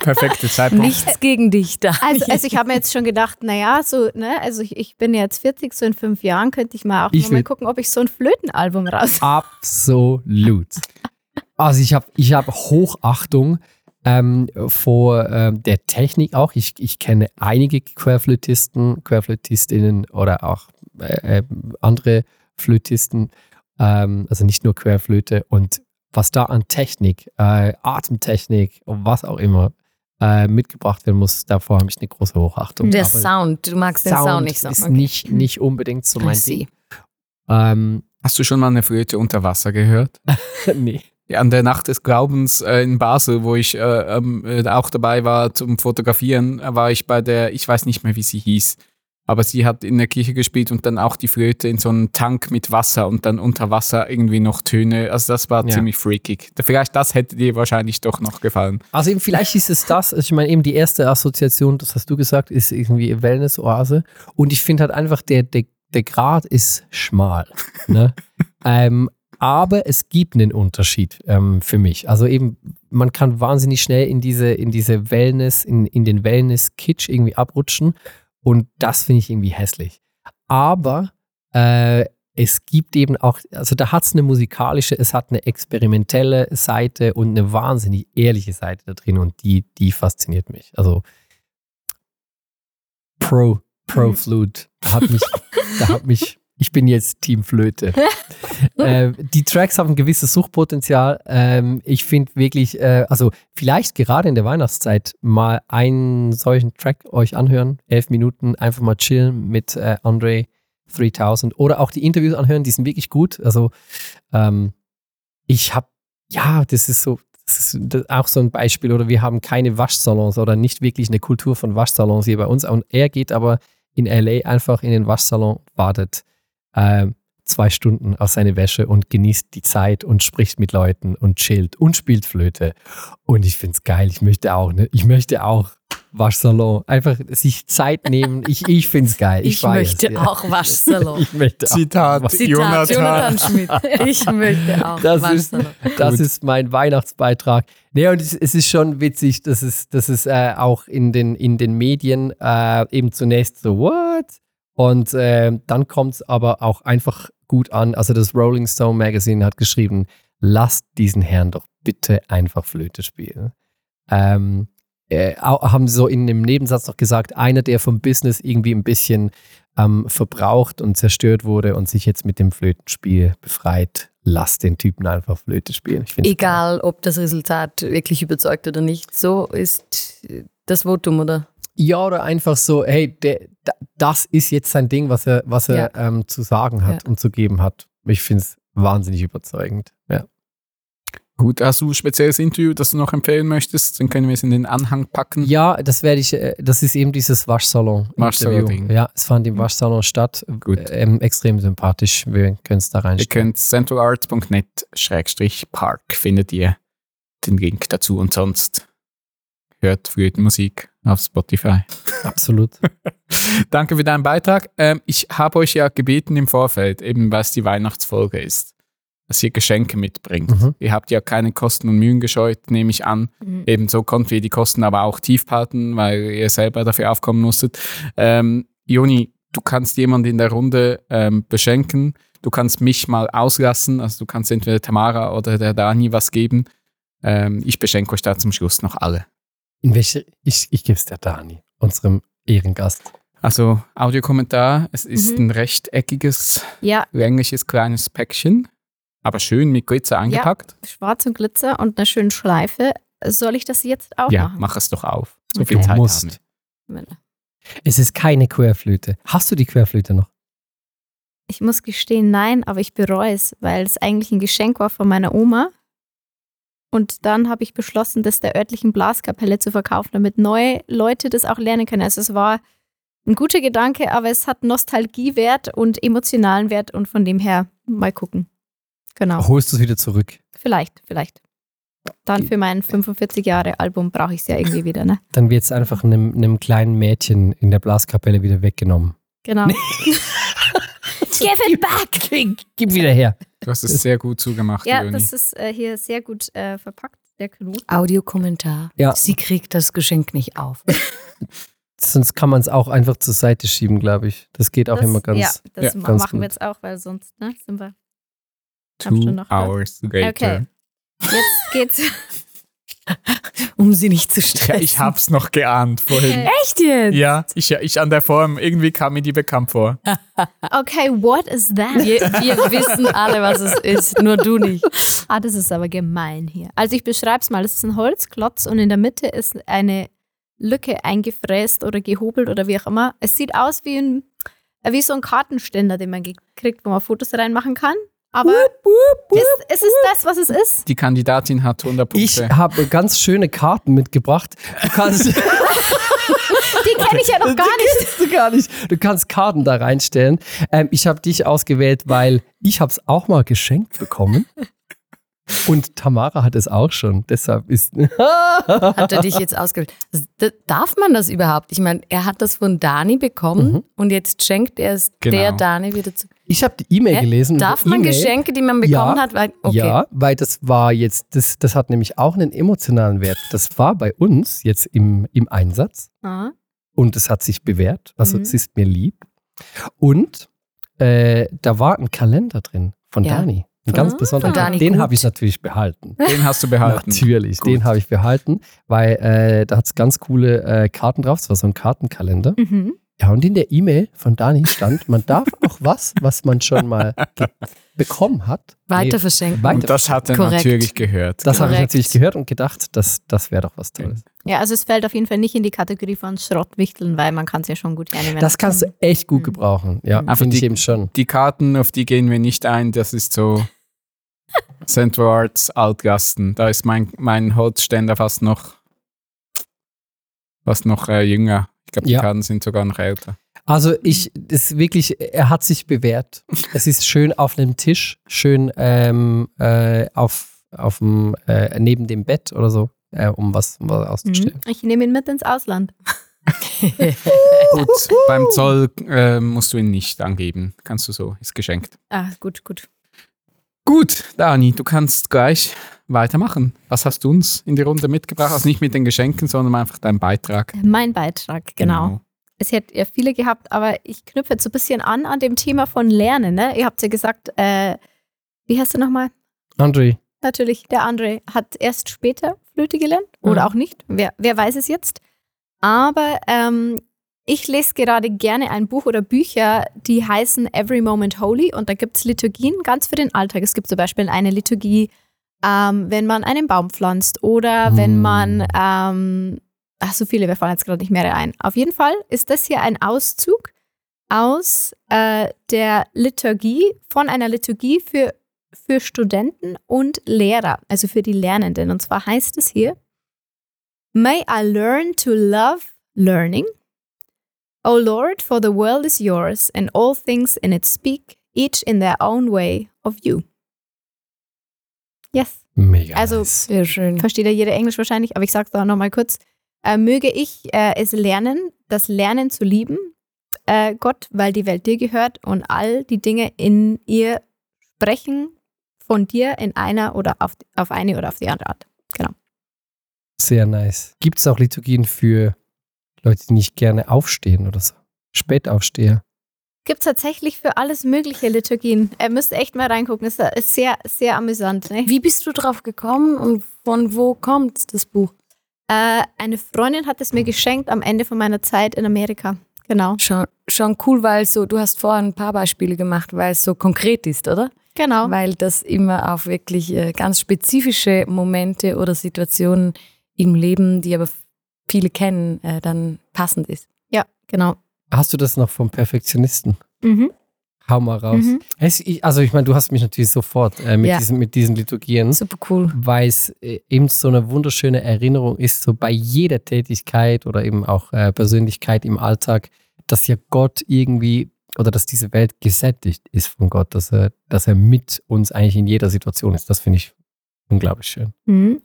perfekte Zeitpunkt. Nichts gegen dich da. Also, also ich habe mir jetzt schon gedacht, naja, so, ne, also ich, ich bin jetzt 40, so in fünf Jahren könnte ich mal auch Ich mal gucken, ob ich so ein Flötenalbum raus. *laughs* Absolut. Also ich habe ich hab Hochachtung ähm, vor ähm, der Technik auch. Ich, ich kenne einige Querflötisten, Querflötistinnen oder auch äh, äh, andere Flötisten, ähm, also nicht nur Querflöte. Und was da an Technik, äh, Atemtechnik und was auch immer äh, mitgebracht werden muss, davor habe ich eine große Hochachtung. Der Aber Sound, du magst den Sound nicht so. ist Okay. nicht, nicht unbedingt so mein see. Ding. Ähm, Hast du schon mal eine Flöte unter Wasser gehört? *laughs* nee. Ja, an der Nacht des Glaubens äh, in Basel, wo ich äh, ähm, äh, auch dabei war zum Fotografieren, äh, war ich bei der, ich weiß nicht mehr, wie sie hieß, aber sie hat in der Kirche gespielt und dann auch die Flöte in so einem Tank mit Wasser und dann unter Wasser irgendwie noch Töne. Also das war Ja. ziemlich freakig. Vielleicht das hätte dir wahrscheinlich doch noch gefallen. Also eben, vielleicht ist es das, also ich meine eben die erste Assoziation, das hast du gesagt, ist irgendwie Wellness-Oase und ich finde halt einfach, der, der, der Grad ist schmal. Ne? *laughs* ähm, aber es gibt einen Unterschied ähm, für mich. Also eben, man kann wahnsinnig schnell in diese, in diese Wellness, in, in den Wellness-Kitsch irgendwie abrutschen und das finde ich irgendwie hässlich. Aber äh, es gibt eben auch, also da hat es eine musikalische, es hat eine experimentelle Seite und eine wahnsinnig ehrliche Seite da drin und die, die fasziniert mich. Also Pro, Pro Flute, da hat mich, da hat mich, *laughs* ich bin jetzt Team Flöte. *laughs* äh, die Tracks haben ein gewisses Suchtpotenzial. Ähm, ich finde wirklich, äh, also vielleicht gerade in der Weihnachtszeit mal einen solchen Track euch anhören, elf Minuten, einfach mal chillen mit äh, Andre 3000 oder auch die Interviews anhören, die sind wirklich gut. Also ähm, ich habe, ja, das ist so, das ist auch so ein Beispiel oder wir haben keine Waschsalons oder nicht wirklich eine Kultur von Waschsalons hier bei uns und er geht aber in LA einfach in den Waschsalon, wartet ähm, zwei Stunden auf seine Wäsche und genießt die Zeit und spricht mit Leuten und chillt und spielt Flöte. Und ich finde es geil. Ich möchte auch, ne? Ich möchte auch Waschsalon. Einfach sich Zeit nehmen. Ich, ich finde es geil. Ich, Ich, weiß, möchte ja. auch Waschsalon. *laughs* Ich möchte auch. Zitat, Zitat Jonathan Schmidt. Ich möchte auch Das ist, Waschsalon. das ist mein Weihnachtsbeitrag. Nee, und es, es ist schon witzig, dass es, dass es äh, auch in den, in den Medien äh, eben zunächst so, what? Und äh, dann kommt es aber auch einfach gut an. Also das Rolling Stone Magazine hat geschrieben, lasst diesen Herrn doch bitte einfach Flöte spielen. Ähm, äh, haben so in dem Nebensatz noch gesagt, einer, der vom Business irgendwie ein bisschen ähm, verbraucht und zerstört wurde und sich jetzt mit dem Flötenspiel befreit, lass den Typen einfach Flöte spielen. Egal, ob das Resultat wirklich überzeugt oder nicht. So ist das Votum, oder? Ja, oder einfach so, hey, der, das ist jetzt sein Ding, was er, was er ähm, zu sagen hat Ja. und zu geben hat. Ich finde es wahnsinnig überzeugend. Ja. Gut, hast du ein spezielles Interview, das du noch empfehlen möchtest? Dann können wir es in den Anhang packen. Ja, das werde ich, äh, das ist eben dieses Waschsalon. Waschsalon-Ding. Ja, es fand im Waschsalon statt. Gut. Ähm, extrem sympathisch. Wir können es da Ihr reinstellen. könnt centralarts.net-park findet ihr den Link dazu und sonst hört Flötenmusik auf Spotify. Absolut. *laughs* Danke für deinen Beitrag. Ähm, ich habe euch ja gebeten im Vorfeld, eben weil es die Weihnachtsfolge ist, dass ihr Geschenke mitbringt. Mhm. Ihr habt ja keine Kosten und Mühen gescheut, nehme ich an. Mhm. Ebenso konnten wir die Kosten aber auch tief halten, weil ihr selber dafür aufkommen musstet. Ähm, Joni, du kannst jemanden in der Runde ähm, beschenken. Du kannst mich mal auslassen. Also du kannst entweder Tamara oder der Dani was geben. Ähm, ich beschenke euch da zum Schluss noch alle. In welche, ich, ich gebe es der Dani, unserem Ehrengast. Also Audiokommentar, es ist Mhm. ein rechteckiges, Ja, längliches kleines Päckchen, aber schön mit Glitzer eingepackt. schwarz und Glitzer und eine schöne Schleife. Soll ich das jetzt auch Ja, machen? mach es doch auf. So Okay. viel Du Zeit musst. haben wir. Es ist keine Querflöte. Hast du die Querflöte noch? Ich muss gestehen, nein, aber ich bereue es, weil es eigentlich ein Geschenk war von meiner Oma. Und dann habe ich beschlossen, das der örtlichen Blaskapelle zu verkaufen, damit neue Leute das auch lernen können. Also es war ein guter Gedanke, aber es hat Nostalgiewert und emotionalen Wert und von dem her mal gucken. Genau. Holst du es wieder zurück? Vielleicht, vielleicht. Dann für mein 45 Jahre Album brauche ich es ja irgendwie wieder, ne? Dann wird es einfach einem, einem kleinen Mädchen in der Blaskapelle wieder weggenommen. Genau. *laughs* Give it back! Gib, gib wieder her. Du hast es sehr gut zugemacht, Ja, Joni. das ist äh, hier sehr gut äh, verpackt, der Knut. Audiokommentar. Ja. Sie kriegt das Geschenk nicht auf. *laughs* Sonst kann man es auch einfach zur Seite schieben, glaube ich. Das geht auch das, immer ganz. Ja, das ja, ma- ganz machen gut. wir jetzt auch, weil sonst ne, sind wir. hab schon Two noch was. hours later. Okay. Jetzt geht's. Um sie nicht zu Ja, stressen. ich hab's noch geahnt vorhin. Echt jetzt? Ja, ich, ich an der Form, irgendwie kam mir die bekannt vor. *laughs* Okay, what is that? Wir, wir wissen alle, was es ist, nur du nicht. Ah, das ist aber gemein hier. Also ich beschreibe es mal. Es ist ein Holzklotz und in der Mitte ist eine Lücke eingefräst oder gehobelt oder wie auch immer. Es sieht aus wie, ein, äh, wie so ein Kartenständer, den man gekriegt, wo man Fotos reinmachen kann. Aber ist, ist es das, was es ist? Die Kandidatin hat 100 Punkte. Ich habe ganz schöne Karten mitgebracht. Du kannst. *laughs* Die kenne ich ja noch gar Die nicht. kennst du gar nicht. Du kannst Karten da reinstellen. Ähm, ich habe dich ausgewählt, weil ich habe es auch mal geschenkt bekommen. Und Tamara hat es auch schon. Deshalb ist. *laughs* Hat er dich jetzt ausgewählt? Das- Darf man das überhaupt? Ich meine, er hat das von Dani bekommen Mhm. und jetzt schenkt er es Genau. der Dani wieder zu. Ich habe die E-Mail gelesen. Darf man E-Mail- Geschenke, die man bekommen Ja. hat? Weil, okay. Ja, weil das war jetzt, das, das hat nämlich auch einen emotionalen Wert. Das war bei uns jetzt im, im Einsatz Ah, und es hat sich bewährt. Also Mhm. es ist mir lieb. Und äh, da war ein Kalender drin von Ja. Dani. Ein ganz Ah. besonderer. Dani Den habe ich natürlich behalten. Den hast du behalten. Natürlich, Gut. den habe ich behalten, weil äh, da hat es ganz coole äh, Karten drauf. Es war so ein Kartenkalender. mhm. Ja, und in der E-Mail von Dani stand, man darf auch was, was man schon mal bekommen hat, Weiter verschenken. weiter Und das hat er Korrekt. natürlich gehört. Das habe ich natürlich gehört und gedacht, das, das wäre doch was Tolles. Ja, also es fällt auf jeden Fall nicht in die Kategorie von Schrottwichteln, weil man kann es ja schon gut hernehmen. Das kannst du echt gut Mhm. gebrauchen. Ja, Einfach finde ich die- eben schon. Die Karten, auf die gehen wir nicht ein, das ist so *laughs* Central Arts Altgasten. Da ist mein, mein Holzständer fast noch, fast noch äh, jünger. Ich glaube, die Ja. Karten sind sogar noch älter. Also ich, das ist wirklich, er hat sich bewährt. es ist schön auf einem Tisch, schön ähm, äh, auf, auf dem, äh, neben dem Bett oder so, äh, um was, um was auszustellen. Mhm. Ich nehme ihn mit ins Ausland. *laughs* Gut, beim Zoll äh, musst du ihn nicht angeben. Kannst du so, ist geschenkt. Ah, gut, gut. Gut, Dani, du kannst gleich weitermachen. Was hast du uns in die Runde mitgebracht? Also nicht mit den Geschenken, sondern einfach deinen Beitrag. Mein Beitrag, genau. Es hätte ja viele gehabt, aber ich knüpfe jetzt so ein bisschen an an dem Thema von Lernen. Ne? Ihr habt ja gesagt, äh, wie heißt du nochmal? Andre, natürlich, der andere hat erst später Flöte gelernt oder Mhm. auch nicht. Wer, wer weiß es jetzt? Aber ähm, ich lese gerade gerne ein Buch oder Bücher, die heißen Every Moment Holy und da gibt es Liturgien ganz für den Alltag. Es gibt zum Beispiel eine Liturgie, ähm, wenn man einen Baum pflanzt oder wenn Hm. man, ähm, ach so viele, mir fallen jetzt gerade nicht mehr ein. Auf jeden Fall ist das hier ein Auszug aus äh, der Liturgie, von einer Liturgie für, für Studenten und Lehrer, also für die Lernenden. Und zwar heißt es hier, May I learn to love learning. O Lord, for the world is yours, and all things in it speak, each in their own way of you. Yes. Mega. Also- nice. Sehr schön. Versteht ja jeder Englisch wahrscheinlich, aber ich sage es auch nochmal kurz. Äh, möge ich äh, es lernen, das Lernen zu lieben, äh, Gott, weil die Welt dir gehört und all die Dinge in ihr sprechen von dir in einer oder auf, auf eine oder auf die andere Art. Sehr nice. Gibt es auch Liturgien für Leute, die nicht gerne aufstehen oder so? Spätaufsteher. Gibt es tatsächlich für alles mögliche Liturgien. Ihr müsst echt mal reingucken. Ist, ist sehr, sehr amüsant. Ne? Wie bist du drauf gekommen und von wo kommt das Buch? Äh, eine Freundin hat es mir geschenkt am Ende von meiner Zeit in Amerika. Genau. Schon, schon cool, weil so, du hast vorher ein paar Beispiele gemacht, weil es so konkret ist, oder? Genau. Weil das immer auf wirklich äh, ganz spezifische Momente oder Situationen im Leben, die aber viele kennen, äh, dann passend ist. Ja, genau. Hast du das noch vom Perfektionisten? Mhm. Hau mal raus. Mhm. Also ich meine, du hast mich natürlich sofort äh, mit, Ja. diesen, mit diesen Liturgien, Super cool. weil es äh, eben so eine wunderschöne Erinnerung ist, so bei jeder Tätigkeit oder eben auch äh, Persönlichkeit im Alltag, dass ja Gott irgendwie oder dass diese Welt gesättigt ist von Gott, dass er, dass er mit uns eigentlich in jeder Situation ist. Das finde ich unglaublich schön. Mhm.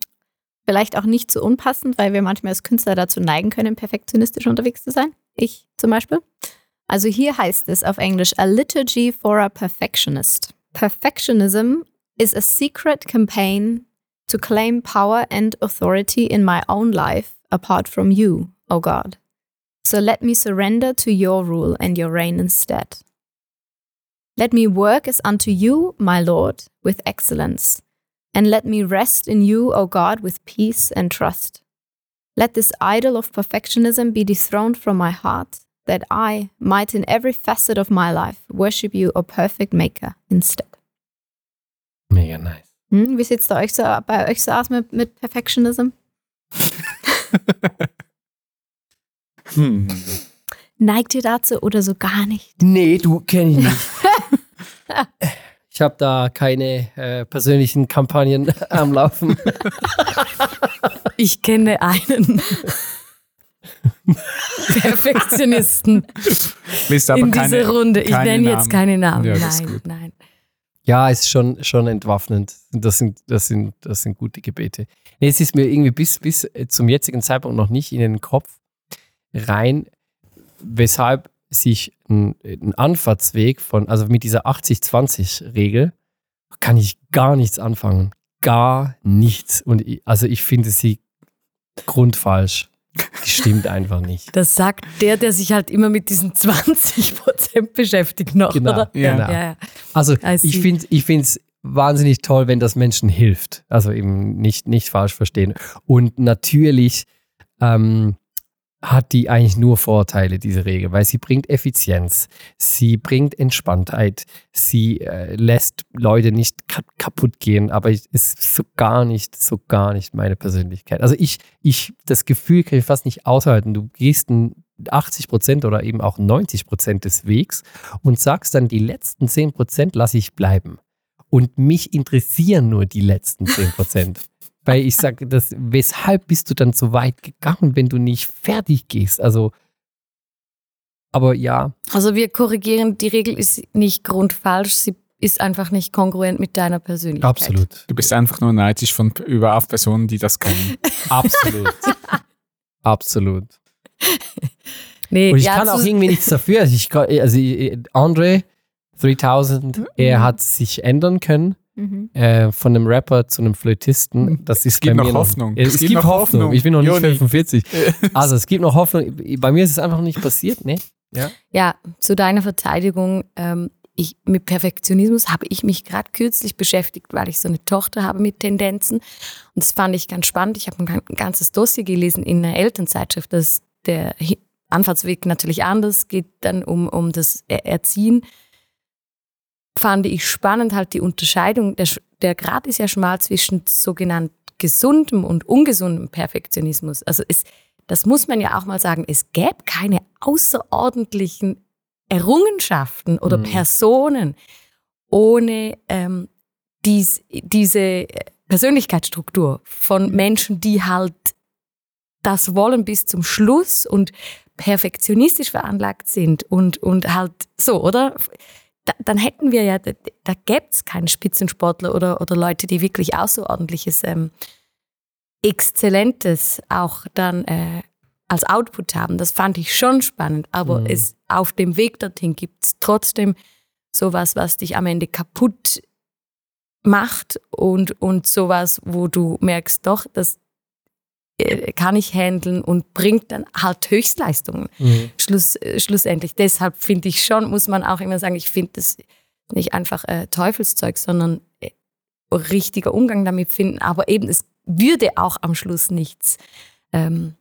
Vielleicht auch nicht so unpassend, weil wir manchmal als Künstler dazu neigen können, perfektionistisch unterwegs zu sein. Ich zum Beispiel. Also hier heißt es auf Englisch A Liturgy for a Perfectionist. Perfectionism is a secret campaign to claim power and authority in my own life apart from you, O God. So let me surrender to your rule and your reign instead. Let me work as unto you, my Lord, with excellence and let me rest in you, O God, with peace and trust. Let this idol of perfectionism be dethroned from my heart, that I might in every facet of my life worship you, O perfect Maker, instead. Mega nice. Hm, wie sieht's da euch so, bei euch so aus mit, mit Perfectionism? *laughs* Hm. Neigt ihr dazu oder so gar nicht? Nee, du kenn ich nicht. *laughs* ich habe da keine äh, persönlichen Kampagnen *laughs* am Laufen. Ich kenne einen *laughs* Perfektionisten Willst aber in keine, dieser Runde. Ich nenne jetzt keine Namen. Ja, nein, nein. Ja, ist schon, schon entwaffnend. Das sind, das, sind, das sind gute Gebete. Nee, es ist mir irgendwie bis, bis äh, zum jetzigen Zeitpunkt noch nicht in den Kopf rein, weshalb sich ein, ein Anfahrtsweg von, also mit dieser 80-20-Regel, kann ich gar nichts anfangen. Gar nichts. Und ich, also ich finde sie grundfalsch. Die stimmt einfach nicht. Das sagt der, der sich halt immer mit diesen 20 Prozent beschäftigt noch, Genau, oder? ja. ja, ja. Also ich finde ich es wahnsinnig toll, wenn das Menschen hilft. Also eben nicht, nicht falsch verstehen. Und natürlich ähm, hat die eigentlich nur Vorteile, diese Regel, weil sie bringt Effizienz, sie bringt Entspanntheit, sie äh, lässt Leute nicht ka kaputt gehen, aber ist so gar nicht, so gar nicht meine Persönlichkeit. Also ich, ich, das Gefühl kann ich fast nicht aushalten. Du gehst ein 80 Prozent oder eben auch 90 Prozent des Wegs und sagst dann, die letzten 10 Prozent lasse ich bleiben. Und mich interessieren nur die letzten 10 Prozent. *laughs* Weil ich sage, das, weshalb bist du dann so weit gegangen, wenn du nicht fertig gehst? Also, aber ja, Also wir korrigieren, die Regel ist nicht grundfalsch, sie ist einfach nicht kongruent mit deiner Persönlichkeit. absolut. Du bist einfach nur neidisch von, über auf Personen, die das kennen. *laughs* Absolut. absolut. Nee, Und ich ja, kann auch irgendwie nichts dafür. Also, ich, also ich- Andre 3000, er hat sich ändern können. Mhm. Äh, von einem Rapper zu einem Flötisten. Das ist gibt bei noch mir Hoffnung. Es, gibt, noch Hoffnung. Ich bin noch nicht Joni. 45. *laughs* Also es gibt noch Hoffnung. Bei mir ist es einfach noch nicht passiert, ne? Ja, zu deiner Verteidigung, ähm, ich, mit Perfektionismus habe ich mich gerade kürzlich beschäftigt, weil ich so eine Tochter habe mit Tendenzen. Und das fand ich ganz spannend. Ich habe ein, gan- ganzes Dossier gelesen in einer Elternzeitschrift. Das ist der Anfahrtsweg natürlich anders, geht dann um, um das Er- Erziehen. Fand ich spannend halt die Unterscheidung. Der, der Grad ist ja schmal zwischen sogenannt gesundem und ungesundem Perfektionismus. Also es, das muss man ja auch mal sagen, es gäbe keine außerordentlichen Errungenschaften oder Mhm. Personen ohne ähm, dies, diese Persönlichkeitsstruktur von Menschen, die halt das wollen bis zum Schluss und perfektionistisch veranlagt sind und, und halt so, oder? Da, dann hätten wir ja, da, da gäbe es keinen Spitzensportler oder, oder Leute, die wirklich außerordentliches, ähm, Exzellentes auch dann äh, als Output haben. Das fand ich schon spannend, aber Mhm. es auf dem Weg dorthin gibt es trotzdem sowas, was dich am Ende kaputt macht und, und sowas, wo du merkst, doch, das kann ich handeln und bringt dann halt Höchstleistungen Mhm. schluss, äh, schlussendlich. Deshalb finde ich schon, muss man auch immer sagen, ich finde das nicht einfach äh, Teufelszeug, sondern äh, richtiger Umgang damit finden. Aber eben, es würde auch am Schluss nichts ähm,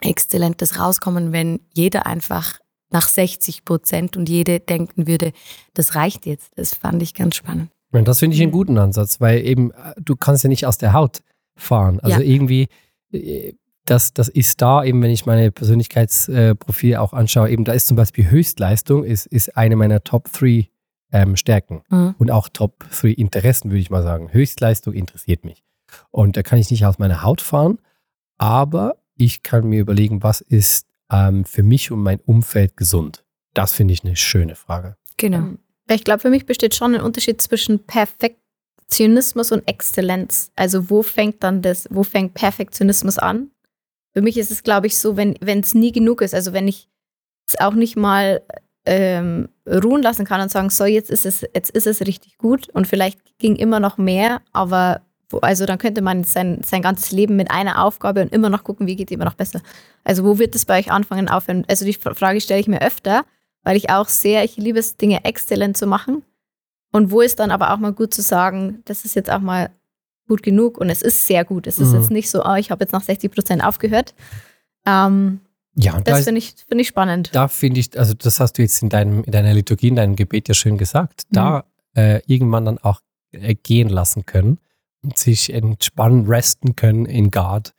Exzellentes rauskommen, wenn jeder einfach nach 60 Prozent und jede denken würde, das reicht jetzt. Das fand ich ganz spannend. Und das finde ich einen guten Ansatz, weil eben äh, du kannst ja nicht aus der Haut fahren. Also Ja. irgendwie, äh, das, das ist da, eben wenn ich meine Persönlichkeitsprofil auch anschaue, eben da ist zum Beispiel Höchstleistung, ist, ist eine meiner Top 3 ähm, Stärken Mhm. und auch Top 3 Interessen, würde ich mal sagen. Höchstleistung interessiert mich. Und da kann ich nicht aus meiner Haut fahren, aber ich kann mir überlegen, was ist ähm, für mich und mein Umfeld gesund. Das finde ich eine schöne Frage. Genau. Ähm, Ich glaube, für mich besteht schon ein Unterschied zwischen Perfektionismus und Exzellenz. Also wo fängt dann das, wo fängt Perfektionismus an? Für mich ist es, glaube ich, so, wenn es nie genug ist, also wenn ich es auch nicht mal ähm, ruhen lassen kann und sagen, so, jetzt ist es, jetzt ist es richtig gut und vielleicht ging immer noch mehr, aber wo, also dann könnte man sein, sein ganzes Leben mit einer Aufgabe und immer noch gucken, wie geht es immer noch besser. Also wo wird es bei euch anfangen aufhören? Also die Frage stelle ich mir öfter, weil ich auch sehr, ich liebe es, Dinge exzellent zu machen. Und wo ist dann aber auch mal gut zu sagen, das ist jetzt auch mal gut genug und es ist sehr gut. Es ist Mhm. jetzt nicht so, oh, ich habe jetzt nach 60 Prozent aufgehört. Ähm, Ja, und da das ist- finde ich, find ich spannend. da finde ich, also das hast du jetzt in, deinem, in deiner Liturgie, in deinem Gebet ja schön gesagt, da äh, irgendwann dann auch äh, gehen lassen können und sich entspannen, resten können in God.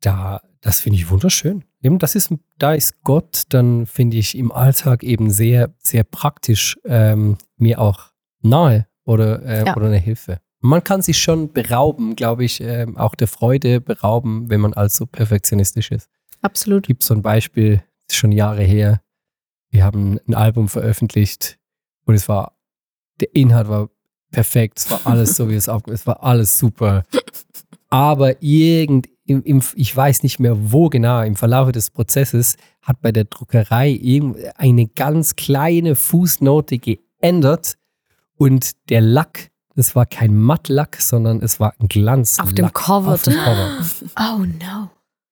Da, das finde ich wunderschön. Eben, das ist, da ist Gott dann, finde ich, im Alltag eben sehr, sehr praktisch ähm, mir auch nahe oder, äh, Ja. oder eine Hilfe. Man kann sich schon berauben, glaube ich, ähm, auch der Freude berauben, wenn man allzu perfektionistisch ist Absolut. gibt so ein Beispiel, ist schon Jahre her. Wir haben ein Album veröffentlicht und es war, der Inhalt war perfekt, es war *laughs* alles so, wie es aufgenommen es war alles super. Aber irgend, im, im, ich weiß nicht mehr wo genau, im Verlauf des Prozesses hat bei der Druckerei eine ganz kleine Fußnote geändert und der Lack, das war kein Mattlack, sondern es war ein Glanz. Auf dem Cover Auf dem Cover. *gasps* Oh no.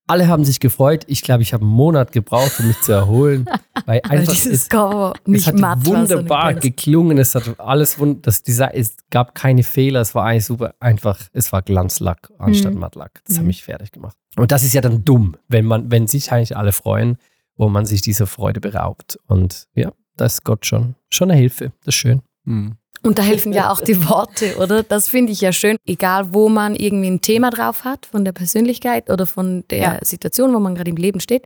Alle haben sich gefreut. Ich glaube, ich habe einen Monat gebraucht, um mich zu erholen. *laughs* Weil einfach dieses es, Cover es nicht hat matt wunderbar geklungen. Es hat alles wund das Design, es gab keine Fehler. Es war eigentlich super einfach. Es war Glanzlack anstatt Mhm. Mattlack. Das hat Mhm. mich fertig gemacht. Und das ist ja dann dumm, wenn man, wenn sich eigentlich alle freuen, wo man sich dieser Freude beraubt. Und ja, das ist Gott schon, schon eine Hilfe. Das ist schön. Hm. Und da helfen ja auch die *laughs* Worte, oder? Das finde ich ja schön. Egal, wo man irgendwie ein Thema drauf hat, von der Persönlichkeit oder von der Ja. Situation, wo man gerade im Leben steht,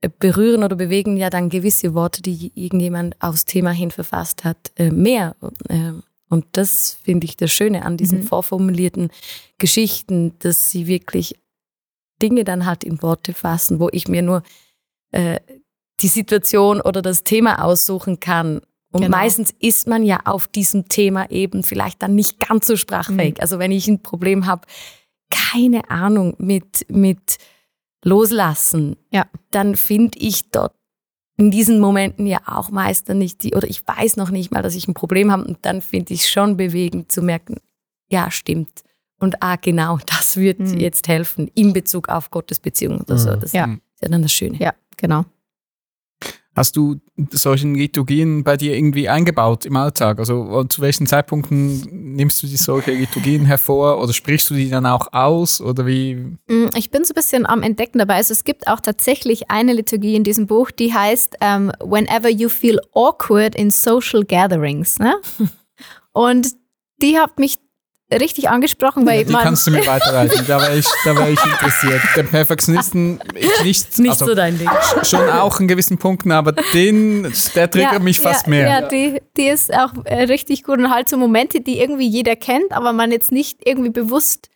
äh, berühren oder bewegen ja dann gewisse Worte, die irgendjemand aufs Thema hin verfasst hat, äh, mehr. Ähm, Und das finde ich das Schöne an diesen Mhm. vorformulierten Geschichten, dass sie wirklich Dinge dann halt in Worte fassen, wo ich mir nur äh, die Situation oder das Thema aussuchen kann. Und Genau. meistens ist man ja auf diesem Thema eben vielleicht dann nicht ganz so sprachfähig. Mhm. Also wenn ich ein Problem habe, keine Ahnung, mit, mit Loslassen, Ja. dann finde ich dort in diesen Momenten ja auch meist dann nicht die, oder ich weiß noch nicht mal, dass ich ein Problem habe und dann finde ich es schon bewegend zu merken, ja, stimmt. Und ah, genau, *laughs* das wird Mhm. jetzt helfen in Bezug auf Gottes Beziehung oder so. Mhm. Das Ja. ist ja dann das Schöne. Ja, genau. Hast du solchen Liturgien bei dir irgendwie eingebaut im Alltag? Also zu welchen Zeitpunkten nimmst du die solche Liturgien hervor oder sprichst du die dann auch aus oder wie? Mm, Ich bin so ein bisschen am Entdecken dabei. Also es gibt auch tatsächlich eine Liturgie in diesem Buch, die heißt ähm, Whenever you feel awkward in social gatherings. Ne? *laughs* Und die hat mich richtig angesprochen, weil Die man, kannst du mir weiterreichen. Da wäre ich, da wär ich *laughs* interessiert. Der Perfektionisten ist nicht, Nicht also so dein Ding. schon auch in gewissen Punkten, aber den, der triggert mich fast ja, mehr. Ja, die, die ist auch äh, richtig gut und halt so Momente, die irgendwie jeder kennt, aber man jetzt nicht irgendwie bewusst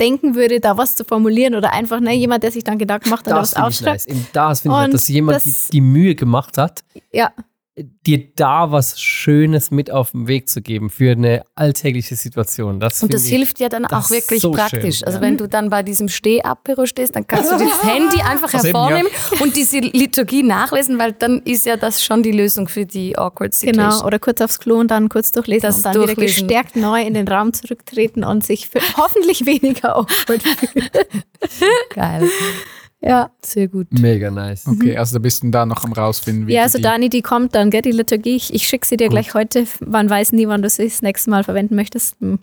denken würde, da was zu formulieren oder einfach ne, jemand, der sich dann Gedanken macht Das was finde ich aufschreibt. nice. Eben Das finde ich, Und halt, dass jemand die, das- die Mühe gemacht hat, Ja, dir da was Schönes mit auf den Weg zu geben für eine alltägliche Situation. Das Und das ich- hilft ja dann das auch wirklich so praktisch. schön, also ja. wenn du dann bei diesem Steh-Apero stehst, dann kannst du das *laughs* Handy einfach Also eben, hervornehmen und diese Liturgie nachlesen, weil dann ist ja das schon die Lösung für die awkward situation. genau. Oder kurz aufs Klo und dann kurz durchlesen Das und dann wieder durchlesen. gestärkt neu in den Raum zurücktreten und sich für *laughs* hoffentlich weniger awkward fühlen. Geil. Ja. Sehr gut. mega nice. Okay, also da bist du da noch am rausfinden, wie ja, also die, Dani, die kommt dann, gell, die Liturgie. Ich, ich schicke sie dir gleich heute. Man weiß nie, wann du sie das nächste Mal verwenden möchtest. Hm.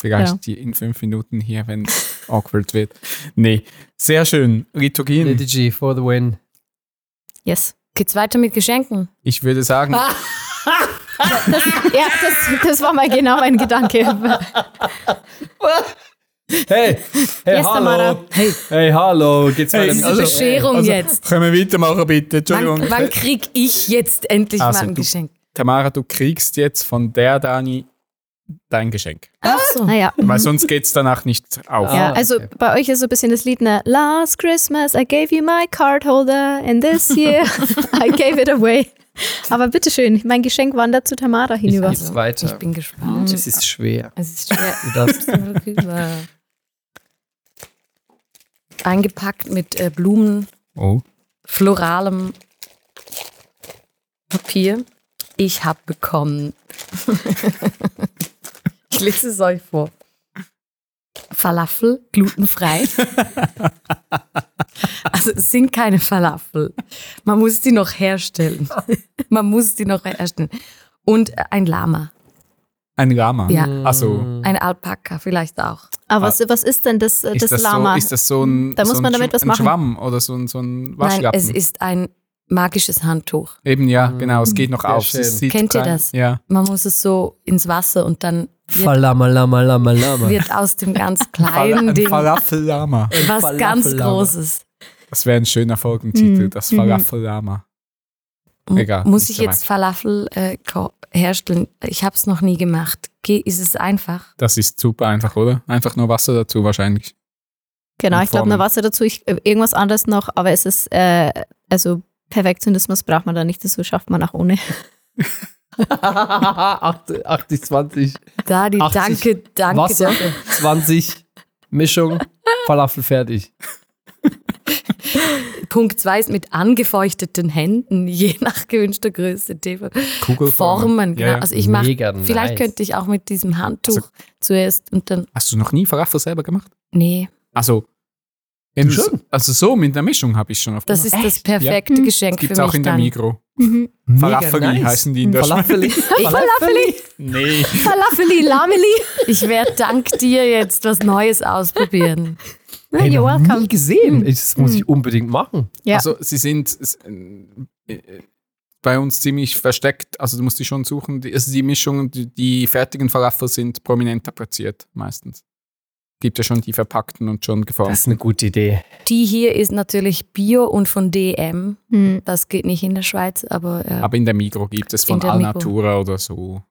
vielleicht ja. die in fünf Minuten hier, wenn es *laughs* awkward wird. Nee, sehr schön. Liturgien. Liturgy for the win. Yes. Geht's weiter mit Geschenken? Ich würde sagen, *laughs* Das, ja, das, das war mal genau mein Gedanke. *laughs* Hey, hey, Yes, Tamara. Hey, hey, hallo. Geht's Hey, also- Bescherung also, jetzt. können wir weitermachen, bitte? Entschuldigung. Wann, wann krieg ich jetzt endlich Also, mal ein du- Geschenk? Tamara, du kriegst jetzt von der Dani dein Geschenk. Ach so. Naja. Weil sonst geht es danach nicht auf. Ja, Ah, also okay. bei euch ist so ein bisschen das Lied, ne? Last Christmas I gave you my card holder and this year *laughs* I gave it away. Aber bitteschön, mein Geschenk wandert zu Tamara hinüber. Geht's weiter. Ich bin gespannt. Es ist schwer. Es ist schwer. Du darfst *laughs* Rüber. Eingepackt mit äh, Blumen, Oh. floralem Papier. Ich habe bekommen. *laughs* ich lese es euch vor. Falafel, glutenfrei. *laughs* also es sind keine Falafel. Man muss die noch herstellen. *laughs* Man muss die noch herstellen. Und ein Lama, Ein Lama. Ja. Also, ein Alpaka vielleicht auch. Aber was, was ist denn das, äh, ist das, das, Lama? so, ist das so ein, Da muss so man ein, damit was ein machen. Schwamm oder so ein, so ein Nein, Waschlappen? es ist ein magisches Handtuch. Eben, ja, genau. Es geht noch Sehr auf. Kennt ihr das? Ja. Man muss es so ins Wasser und dann wird, Falama, lama, lama, lama. wird aus dem ganz Fal kleinen ein Ding Falafel-Lama. was Falafel ganz. Großes. Das wäre ein schöner Folgentitel, Mhm. das Mhm. Falafel-Lama. Egal, Muss ich jetzt Falafel äh, herstellen? Ich habe es noch nie gemacht. Ge ist es einfach? Das ist super einfach, oder? Einfach nur Wasser dazu wahrscheinlich. genau, und ich glaube, noch Wasser dazu, ich, äh, irgendwas anderes noch, aber es ist, äh, also Perfektionismus braucht man da nicht, das so schafft man auch ohne. 80, 20, Da die 80 danke, danke Wasser, dafür. 20, Mischung, Falafel fertig. *laughs* Punkt 2 ist mit angefeuchteten Händen, je nach gewünschter Größe. Kugelformen. Formen, genau. Ja, ja. Also ich mache, vielleicht nice. könnte ich auch mit diesem Handtuch Also- zuerst und dann, Hast du noch nie Falafel selber gemacht? nee, Also, schon? also so mit einer Mischung habe ich schon oft das gemacht. ist das perfekte Mhm. Geschenk Gibt es für mich auch in der. Migro. Mhm. Falafeli heißen die in der Falafeli. *laughs* Falafeli, Nee. Falafeli, Lameli. Ich werde dank dir jetzt was Neues ausprobieren. Hey, You're noch welcome. nie gesehen. Das muss ich unbedingt machen. Ja. Also sie sind äh, äh, bei uns ziemlich versteckt. Also du musst die schon suchen. Die, also die Mischungen, die, die fertigen Falafel sind prominenter platziert meistens. Gibt ja schon die verpackten und schon Das geformten. ist eine gute Idee. Die hier ist natürlich Bio und von DM. Hm. Das geht nicht in der Schweiz, aber äh, Aber in der Migro gibt es von. Alnatura oder so.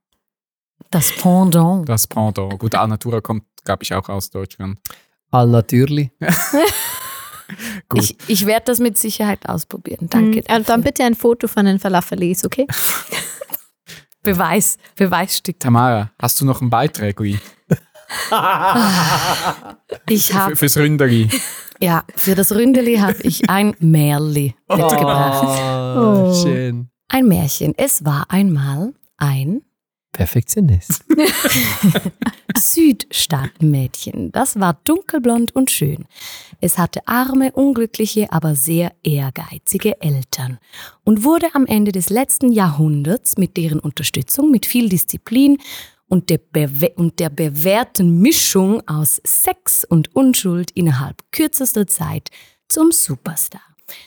das Pendant. Das Pendant. Gut, Alnatura kommt, glaube ich, auch aus Deutschland. All natürlich. *laughs* Gut. Ich, ich werde das mit Sicherheit ausprobieren. Danke. Mhm. Also dann bitte ein Foto von den Falafelis, okay? *laughs* Beweis, Beweisstück. Tamara, hast du noch ein Beiträgli *laughs* Ich für, habe, fürs Ründeri? ja, für das Ründeli habe ich ein Märli mitgebracht. Oh, Oh. schön. Ein Märchen. Es war einmal ein Perfektionist. Südstaatenmädchen. Das war dunkelblond und schön. Es hatte arme, unglückliche, aber sehr ehrgeizige Eltern und wurde am Ende des letzten Jahrhunderts mit deren Unterstützung, mit viel Disziplin und der, bewe und der bewährten Mischung aus Sex und Unschuld innerhalb kürzester Zeit zum Superstar.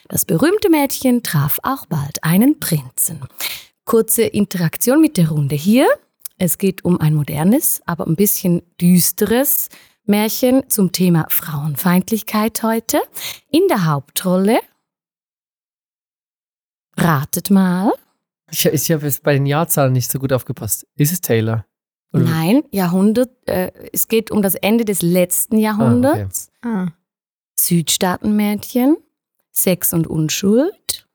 Das berühmte Mädchen traf auch bald einen Prinzen. Kurze Interaktion mit der Runde hier. Es geht um ein modernes, aber ein bisschen düsteres Märchen zum Thema Frauenfeindlichkeit heute. In der Hauptrolle, ratet mal, Ich, ich habe jetzt bei den Jahrzahlen nicht so gut aufgepasst. Ist es Taylor? Oder- nein, Jahrhundert, äh, es geht um das Ende des letzten Jahrhunderts. Ah. Südstaatenmädchen, Sex und Unschuld.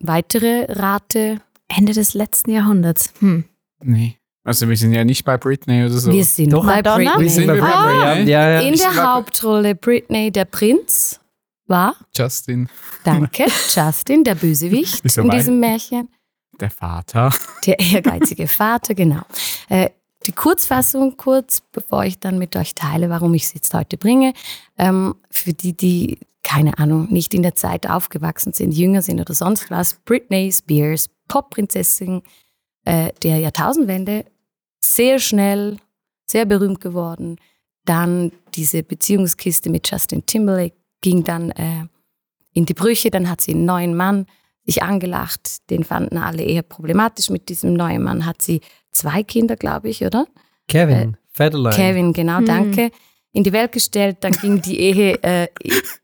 Weitere Rate. Ende des letzten Jahrhunderts. Hm. Nee. Also wir sind ja nicht bei Britney oder so. Wir sind Doch. bei Madonna? Britney. Sind wir bei ja, Britney? ja, ja. In der Hauptrolle Britney der Prinz war, Justin, danke, *laughs* Justin, der Bösewicht in diesem Märchen. der Vater. Der ehrgeizige Vater, genau. Äh, die Kurzfassung kurz, bevor ich dann mit euch teile, warum ich es jetzt heute bringe. Ähm, für die, die, keine Ahnung, nicht in der Zeit aufgewachsen sind, jünger sind oder sonst was. Britney Spears, Popprinzessin äh, der Jahrtausendwende, sehr schnell, sehr berühmt geworden. Dann diese Beziehungskiste mit Justin Timberlake ging dann äh, in die Brüche. Dann hat sie einen neuen Mann sich angelacht. Den fanden alle eher problematisch. Mit diesem neuen Mann hat sie zwei Kinder, glaube ich, oder? Kevin, Federline. Kevin, genau, Hm. danke. In die Welt gestellt, dann ging die Ehe äh,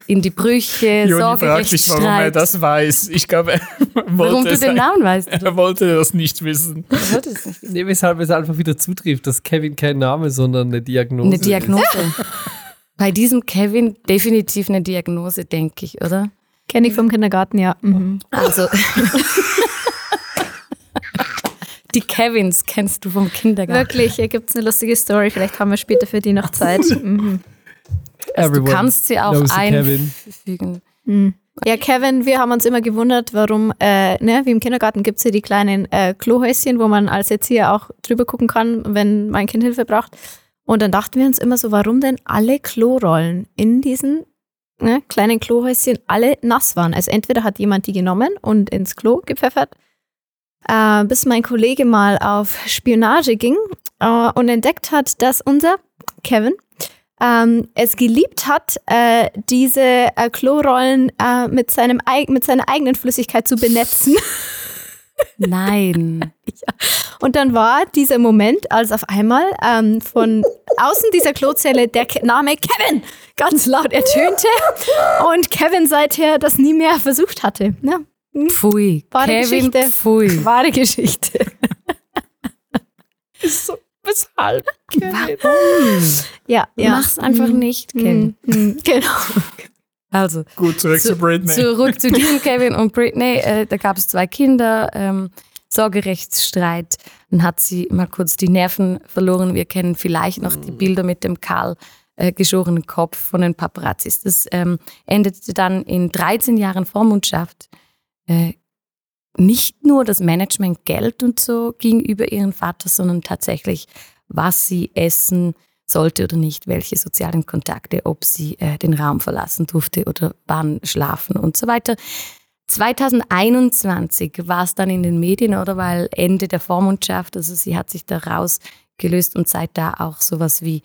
in die Brüche, Joni fragt sich, warum er das weiß. Ich glaube, er Warum wollte, du es, den Namen *laughs* weißt. er wollte das nicht wissen. Ich wollte es nicht. Nee, weshalb es einfach wieder zutrifft, dass Kevin kein Name, sondern eine Diagnose Eine Diagnose. *laughs* Bei diesem Kevin definitiv eine Diagnose, denke ich, oder? Kenne ich vom Kindergarten, ja. Mhm. Also. *laughs* die Kevins kennst du vom Kindergarten. Wirklich, hier gibt es eine lustige Story. Vielleicht haben wir später für die noch Zeit. *laughs* Mhm. Du Everyone kannst sie auch einfügen. Mhm. Ja, Kevin, wir haben uns immer gewundert, warum, äh, ne, wie im Kindergarten gibt es hier die kleinen äh, Klohäuschen, wo man als Erzieher auch drüber gucken kann, wenn mein Kind Hilfe braucht. Und dann dachten wir uns immer so, warum denn alle Klorollen in diesen ne, kleinen Klohäuschen alle nass waren. Also entweder hat jemand die genommen und ins Klo gepfeffert, äh, bis mein Kollege mal auf Spionage ging äh, und entdeckt hat, dass unser Kevin ähm, es geliebt hat, äh, diese äh, Klorollen äh, mit, seinem, mit seiner eigenen Flüssigkeit zu benetzen. *laughs* Nein. Und dann war dieser Moment, als auf einmal ähm, von außen dieser Klozelle der Ke Name Kevin ganz laut ertönte und Kevin seither das nie mehr versucht hatte. Ja, Pfui. Wahre Kevin, Geschichte. pfui. *laughs* wahre Geschichte. *laughs* Weshalb? Ja, ja. Mach's einfach Mhm. nicht, Kevin. Mhm. Mhm. *laughs* Genau. Also, Gut, zurück zu, Britney. Zurück zu diesem Kevin und Britney. Äh, da gab es zwei Kinder, ähm, Sorgerechtsstreit. Dann hat sie mal kurz die Nerven verloren. Wir kennen vielleicht noch die Bilder mit dem kahl äh, geschorenen Kopf von den Paparazzis. Das ähm, endete dann in 13 Jahren Vormundschaft. Äh, nicht nur das Management Geld und so gegenüber ihrem Vater, sondern tatsächlich, was sie essen, sollte oder nicht, welche sozialen Kontakte, ob sie äh, den Raum verlassen durfte oder wann schlafen und so weiter. 2021 war es dann in den Medien, oder? Weil Ende der Vormundschaft, also sie hat sich da rausgelöst und seit da auch sowas wie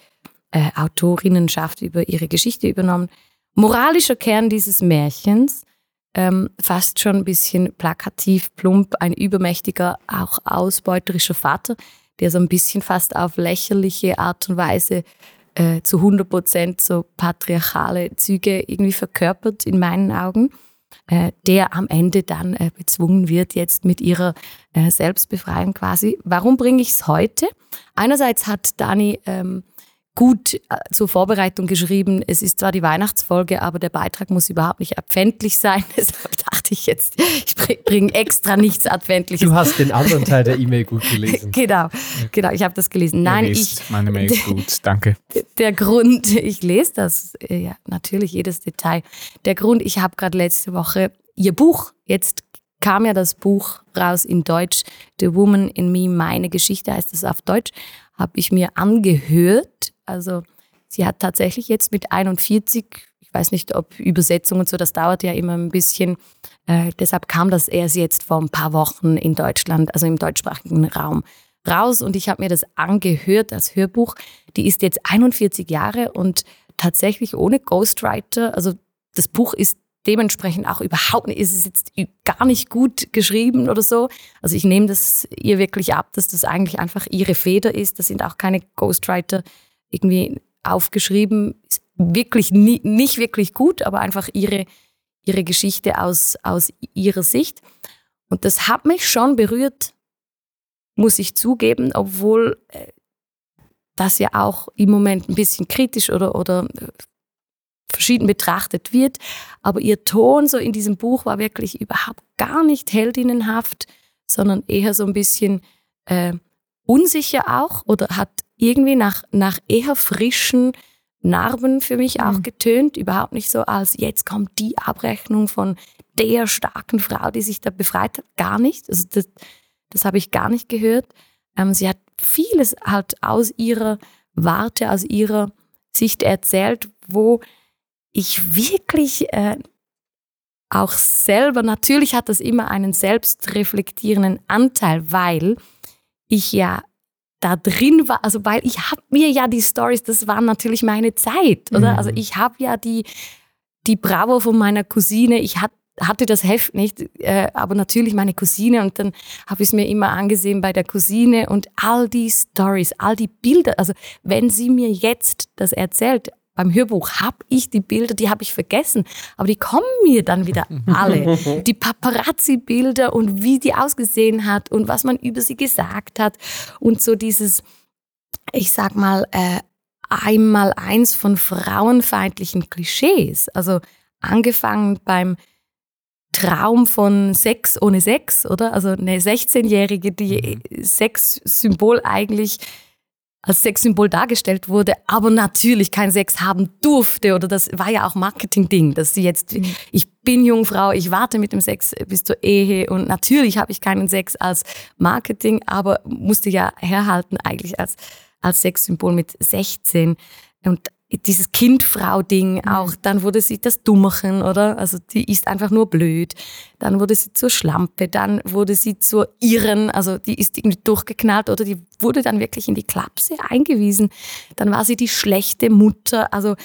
äh, Autorinnenschaft über ihre Geschichte übernommen. Moralischer Kern dieses Märchens, ähm, fast schon ein bisschen plakativ, plump, ein übermächtiger, auch ausbeuterischer Vater, der so ein bisschen fast auf lächerliche Art und Weise äh, zu 100 Prozent so patriarchale Züge irgendwie verkörpert in meinen Augen, äh, der am Ende dann äh, bezwungen wird jetzt mit ihrer äh, Selbstbefreiung quasi. Warum bringe ich es heute? Einerseits hat Dani ähm, gut äh, zur Vorbereitung geschrieben, es ist zwar die Weihnachtsfolge, aber der Beitrag muss überhaupt nicht adventlich sein. *laughs* Deshalb dachte ich jetzt, ich bringe extra nichts Adventliches. Du hast den anderen Teil der E-Mail gut gelesen. *laughs* Genau, genau, ich habe das gelesen. Nein, ich, meine Mails *laughs* gut, danke. der Grund, ich lese das, äh, ja, natürlich jedes Detail. Der Grund, ich habe gerade letzte Woche ihr Buch, jetzt kam ja das Buch raus in Deutsch, The Woman in Me, meine Geschichte heißt es auf Deutsch, habe ich mir angehört. Also sie hat tatsächlich jetzt mit 41, ich weiß nicht, ob Übersetzung und so, das dauert ja immer ein bisschen. Äh, deshalb kam das erst jetzt vor ein paar Wochen in Deutschland, also im deutschsprachigen Raum raus und ich habe mir das angehört als Hörbuch. Die ist jetzt 41 Jahre und tatsächlich ohne Ghostwriter. Also das Buch ist dementsprechend auch überhaupt nicht, ist jetzt gar nicht gut geschrieben oder so. Also ich nehme das ihr wirklich ab, dass das eigentlich einfach ihre Feder ist. Das sind auch keine Ghostwriter irgendwie aufgeschrieben. Wirklich nie, nicht wirklich gut, aber einfach ihre, ihre Geschichte aus, aus ihrer Sicht. Und das hat mich schon berührt, muss ich zugeben, obwohl äh, das ja auch im Moment ein bisschen kritisch oder, oder äh, verschieden betrachtet wird. Aber ihr Ton so in diesem Buch war wirklich überhaupt gar nicht heldinnenhaft, sondern eher so ein bisschen äh, unsicher auch oder hat irgendwie nach, nach eher frischen Narben für mich auch mhm. getönt. Überhaupt nicht so als jetzt kommt die Abrechnung von der starken Frau, die sich da befreit hat. Gar nicht. Also das, das habe ich gar nicht gehört. Ähm, sie hat vieles halt aus ihrer Warte, aus ihrer Sicht erzählt, wo ich wirklich äh, auch selber, natürlich hat das immer einen selbstreflektierenden Anteil, weil ich ja da drin war, also weil ich habe mir ja die Stories, das war natürlich meine Zeit, oder? Mhm. Also ich habe ja die, die Bravo von meiner Cousine, ich hatte hatte das Heft nicht, äh, aber natürlich meine Cousine und dann habe ich es mir immer angesehen bei der Cousine und all die Stories, all die Bilder. Also wenn sie mir jetzt das erzählt, beim Hörbuch habe ich die Bilder, die habe ich vergessen, aber die kommen mir dann wieder *laughs* alle. Die Paparazzi-Bilder und wie die ausgesehen hat und was man über sie gesagt hat und so dieses, ich sag mal, äh, einmal eins von frauenfeindlichen Klischees. Also angefangen beim Traum von Sex ohne Sex, oder? Also eine 16-Jährige, die mhm. Sexsymbol eigentlich als Sexsymbol dargestellt wurde, aber natürlich kein Sex haben durfte oder das war ja auch Marketing-Ding, dass sie jetzt, mhm. ich bin Jungfrau, ich warte mit dem Sex bis zur Ehe und natürlich habe ich keinen Sex als Marketing, aber musste ja herhalten eigentlich als, als Sexsymbol mit 16 und dieses Kind-Frau-Ding mhm. auch, dann wurde sie das Dummerchen, oder? Also die ist einfach nur blöd. Dann wurde sie zur Schlampe, dann wurde sie zur Irren, also die ist irgendwie durchgeknallt oder die wurde dann wirklich in die Klapse eingewiesen. Dann war sie die schlechte Mutter. Also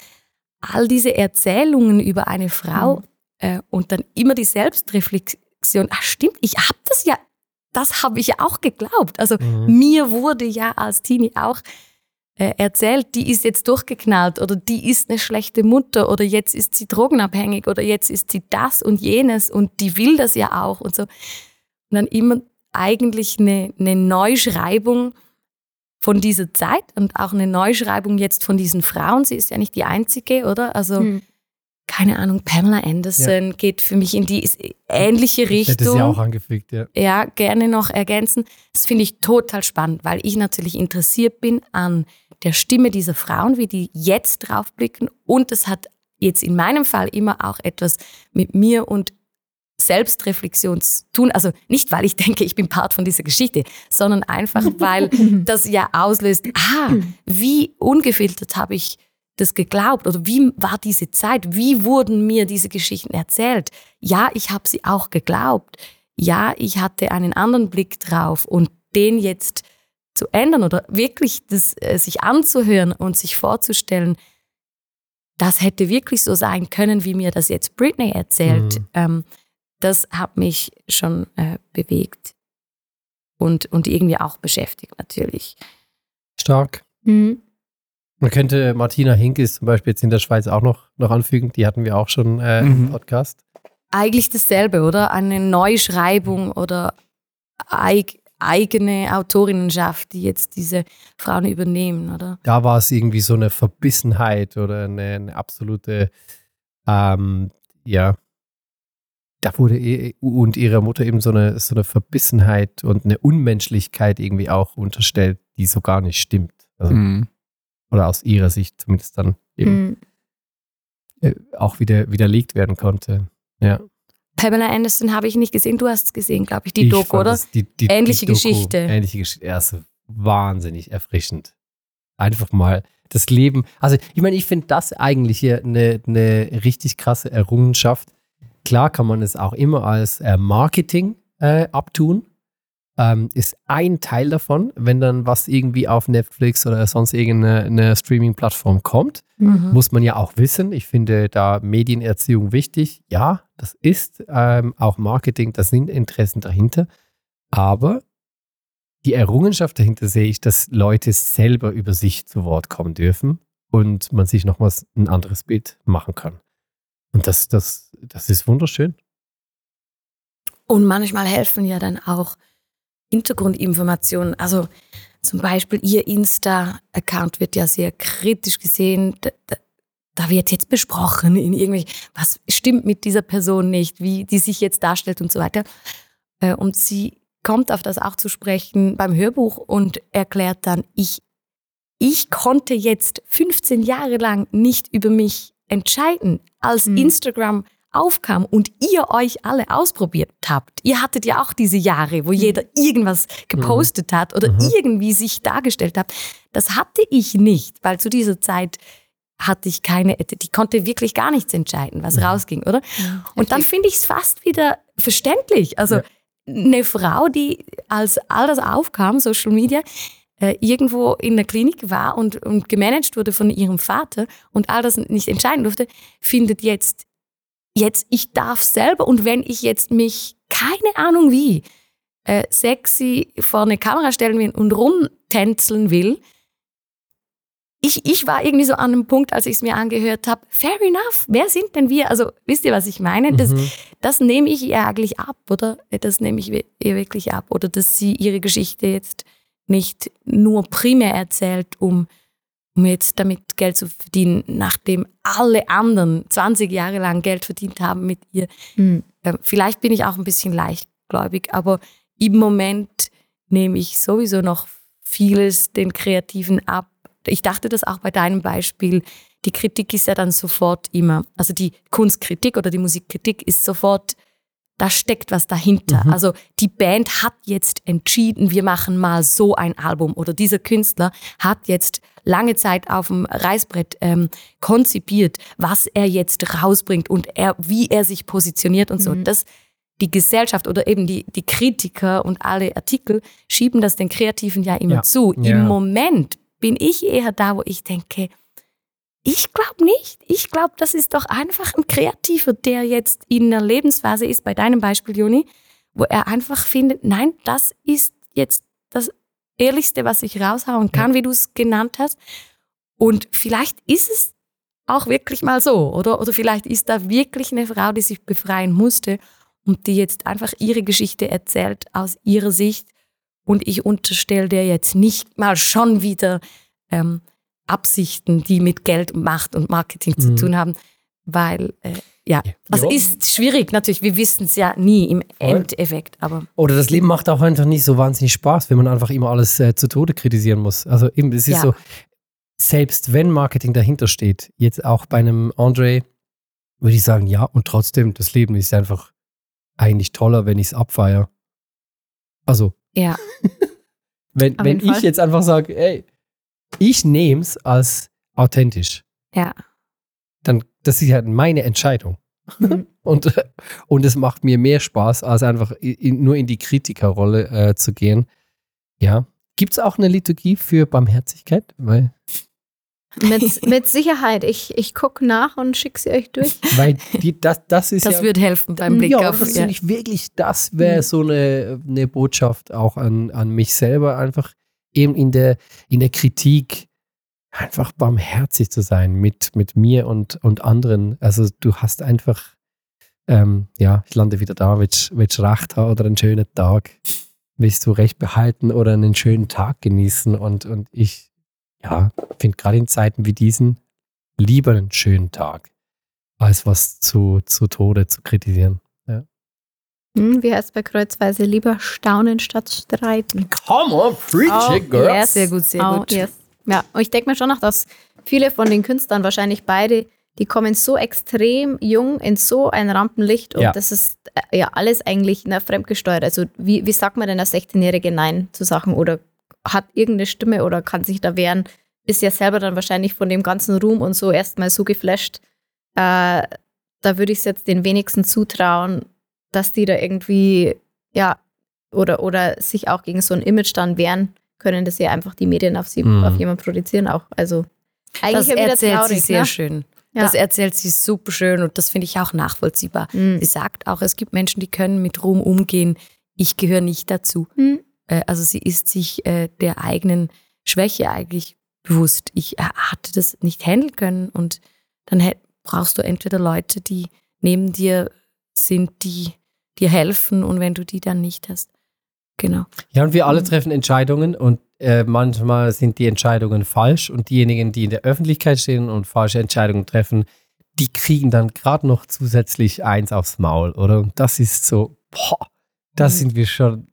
all diese Erzählungen über eine Frau mhm. äh, und dann immer die Selbstreflexion, ach stimmt, ich habe das ja, das habe ich ja auch geglaubt. Also mhm. mir wurde ja als Teenie auch äh, erzählt, die ist jetzt durchgeknallt oder die ist eine schlechte Mutter oder jetzt ist sie drogenabhängig oder jetzt ist sie das und jenes und die will das ja auch und so. Und dann immer eigentlich eine, eine Neuschreibung von dieser Zeit und auch eine Neuschreibung jetzt von diesen Frauen. Sie ist ja nicht die einzige, oder? Also hm. keine Ahnung, Pamela Anderson ja. geht für mich in die ähnliche Richtung. Hätte sie auch angefügt, ja. Ja, gerne noch ergänzen. Das finde ich total spannend, weil ich natürlich interessiert bin an der Stimme dieser Frauen, wie die jetzt draufblicken. Und es hat jetzt in meinem Fall immer auch etwas mit mir und Selbstreflexion zu tun. Also nicht, weil ich *laughs* denke, ich bin Part von dieser Geschichte, sondern einfach, weil *laughs* das ja auslöst, ah, wie ungefiltert habe ich das geglaubt oder wie war diese Zeit, wie wurden mir diese Geschichten erzählt. Ja, ich habe sie auch geglaubt. Ja, ich hatte einen anderen Blick drauf und den jetzt zu ändern oder wirklich das, äh, sich anzuhören und sich vorzustellen, das hätte wirklich so sein können, wie mir das jetzt Britney erzählt, mhm. ähm, das hat mich schon äh, bewegt und, und irgendwie auch beschäftigt natürlich. Stark. Mhm. Man könnte Martina Hinkes zum Beispiel jetzt in der Schweiz auch noch, noch anfügen, die hatten wir auch schon äh, mhm. im Podcast. Eigentlich dasselbe, oder? Eine Neuschreibung oder eigene Autorinnenschaft, die jetzt diese Frauen übernehmen, oder? Da war es irgendwie so eine Verbissenheit oder eine, eine absolute, ähm, ja, da wurde e und ihrer Mutter eben so eine, so eine Verbissenheit und eine Unmenschlichkeit irgendwie auch unterstellt, die so gar nicht stimmt. Also, mhm. Oder aus ihrer Sicht zumindest dann eben mhm. Äh, auch wieder widerlegt werden konnte. Ja. Pamela Anderson habe ich nicht gesehen. Du hast es gesehen, glaube ich, die ich Doku, oder? Die, die, ähnliche die Doku, Geschichte. Ähnliche Geschichte. Also wahnsinnig erfrischend. Einfach mal das Leben. Also, ich meine, ich finde das eigentlich hier eine, eine richtig krasse Errungenschaft. Klar kann man es auch immer als äh, Marketing äh, abtun. Ähm, ist ein Teil davon, wenn dann was irgendwie auf Netflix oder sonst irgendeine Streaming-Plattform kommt, Mhm. muss man ja auch wissen. Ich finde da Medienerziehung wichtig. Ja, das ist ähm, auch Marketing, da sind Interessen dahinter. Aber die Errungenschaft dahinter sehe ich, dass Leute selber über sich zu Wort kommen dürfen und man sich nochmals ein anderes Bild machen kann. Und das, das, das ist wunderschön. Und manchmal helfen ja dann auch Hintergrundinformationen. Also zum Beispiel Ihr Insta-Account wird ja sehr kritisch gesehen. Da, da, wird jetzt besprochen in irgendwie, was stimmt mit dieser Person nicht, wie die sich jetzt darstellt und so weiter. Äh, Und sie kommt auf das auch zu sprechen beim Hörbuch und erklärt dann, ich, ich konnte jetzt 15 Jahre lang nicht über mich entscheiden, als Mhm. Instagram aufkam und ihr euch alle ausprobiert habt. Ihr hattet ja auch diese Jahre, wo jeder irgendwas gepostet hat oder Mhm. irgendwie sich dargestellt hat. Das hatte ich nicht, weil zu dieser Zeit hatte ich keine, die konnte wirklich gar nichts entscheiden, was rausging, oder? Und dann finde ich es fast wieder verständlich. Also Ja. eine Frau, die als all das aufkam, Social Media, äh, irgendwo in der Klinik war und, und gemanagt wurde von ihrem Vater und all das nicht entscheiden durfte, findet jetzt, jetzt ich darf selber und wenn ich jetzt mich, keine Ahnung wie, äh, sexy vor eine Kamera stellen will und rumtänzeln will, ich, ich war irgendwie so an einem Punkt, als ich es mir angehört habe, fair enough, wer sind denn wir? Also wisst ihr, was ich meine? Das, Mhm. das nehme ich ihr eigentlich ab, oder? Das nehme ich ihr wirklich ab. Oder dass sie ihre Geschichte jetzt nicht nur primär erzählt, um, um jetzt damit Geld zu verdienen, nachdem alle anderen 20 Jahre lang Geld verdient haben mit ihr. Mhm. Ähm, Vielleicht bin ich auch ein bisschen leichtgläubig, aber im Moment nehme ich sowieso noch vieles den Kreativen ab. Ich dachte das auch bei deinem Beispiel. Die Kritik ist ja dann sofort immer, also die Kunstkritik oder die Musikkritik ist sofort, da steckt was dahinter. Mhm. Also die Band hat jetzt entschieden, wir machen mal so ein Album oder dieser Künstler hat jetzt lange Zeit auf dem Reißbrett ähm, konzipiert, was er jetzt rausbringt und er, wie er sich positioniert und so. Mhm. Das, die Gesellschaft oder eben die, die Kritiker und alle Artikel schieben das den Kreativen ja immer Ja. zu. Ja. Im Moment bin ich eher da, wo ich denke, ich glaube nicht. Ich glaube, das ist doch einfach ein Kreativer, der jetzt in einer Lebensphase ist, bei deinem Beispiel, Juni, wo er einfach findet, nein, das ist jetzt das Ehrlichste, was ich raushauen kann, wie du es genannt hast. Und vielleicht ist es auch wirklich mal so, oder? Oder vielleicht ist da wirklich eine Frau, die sich befreien musste und die jetzt einfach ihre Geschichte erzählt aus ihrer Sicht. Und ich unterstelle der jetzt nicht mal schon wieder ähm, Absichten, die mit Geld und Macht und Marketing zu Mhm. tun haben, weil, äh, ja, also Ja. ist schwierig natürlich, wir wissen es ja nie im Endeffekt, aber Oder das Leben macht auch einfach nicht so wahnsinnig Spaß, wenn man einfach immer alles äh, zu Tode kritisieren muss. Also eben, es ist Ja. so, selbst wenn Marketing dahinter steht, jetzt auch bei einem Andre, würde ich sagen, ja, und trotzdem, das Leben ist einfach eigentlich toller, wenn ich es abfeiere. Also, ja, *laughs* wenn, wenn ich jetzt einfach sage, ey, ich nehme es als authentisch, ja. dann das ist ja meine Entscheidung. Mhm. *laughs* Und, und es macht mir mehr Spaß, als einfach i- in, nur in die Kritikerrolle äh, zu gehen. Ja. Gibt es auch eine Liturgie für Barmherzigkeit? Weil, Mit, *laughs* mit Sicherheit. Ich, ich gucke nach und schicke sie euch durch. *laughs* weil die, das, das ist Das ja. wird helfen beim Blick ja, auf. das Ja. ich wirklich, das wäre so eine, eine Botschaft auch an, an mich selber, einfach eben in der, in der Kritik einfach barmherzig zu sein mit, mit mir und, und anderen. Also du hast einfach, ähm, ja, ich lande wieder da, willst du Recht haben oder einen schönen Tag? Willst du Recht behalten oder einen schönen Tag genießen? Und, und ich, ja, finde gerade in Zeiten wie diesen lieber einen schönen Tag, als was zu, zu Tode zu kritisieren. Hm, wie heißt es bei Kreuzweise? Lieber staunen statt streiten. Come on, preach Oh, it, girl. yes. Sehr gut, sehr Oh, gut. yes. Ja, und ich denke mir schon noch, dass viele von den Künstlern, wahrscheinlich beide, die kommen so extrem jung in so ein Rampenlicht und Ja. das ist äh, ja alles eigentlich na, fremdgesteuert. Also wie, wie sagt man denn als 16-Jährige Nein zu Sachen oder hat irgendeine Stimme oder kann sich da wehren, ist ja selber dann wahrscheinlich von dem ganzen Ruhm und so erstmal so geflasht. Äh, da würde ich es jetzt den wenigsten zutrauen, dass die da irgendwie, ja, oder, oder sich auch gegen so ein Image dann wehren können, dass ja einfach die Medien auf sie, Mhm. auf jemanden produzieren auch. Also eigentlich Das erzählt traurig, sie sehr ne? schön. Ja. Das erzählt sie super schön und das finde ich auch nachvollziehbar. Mhm. Sie sagt auch, es gibt Menschen, die können mit Ruhm umgehen. Ich gehöre nicht dazu. Mhm. Äh, also sie ist sich äh, der eigenen Schwäche eigentlich bewusst. Ich äh, hatte das nicht handeln können und dann brauchst du entweder Leute, die neben dir sind, die dir helfen und wenn du die dann nicht hast. Genau. Ja, und wir alle treffen Entscheidungen und äh, manchmal sind die Entscheidungen falsch und diejenigen, die in der Öffentlichkeit stehen und falsche Entscheidungen treffen, die kriegen dann gerade noch zusätzlich eins aufs Maul, oder? Und das ist so, boah, da Mhm. sind wir schon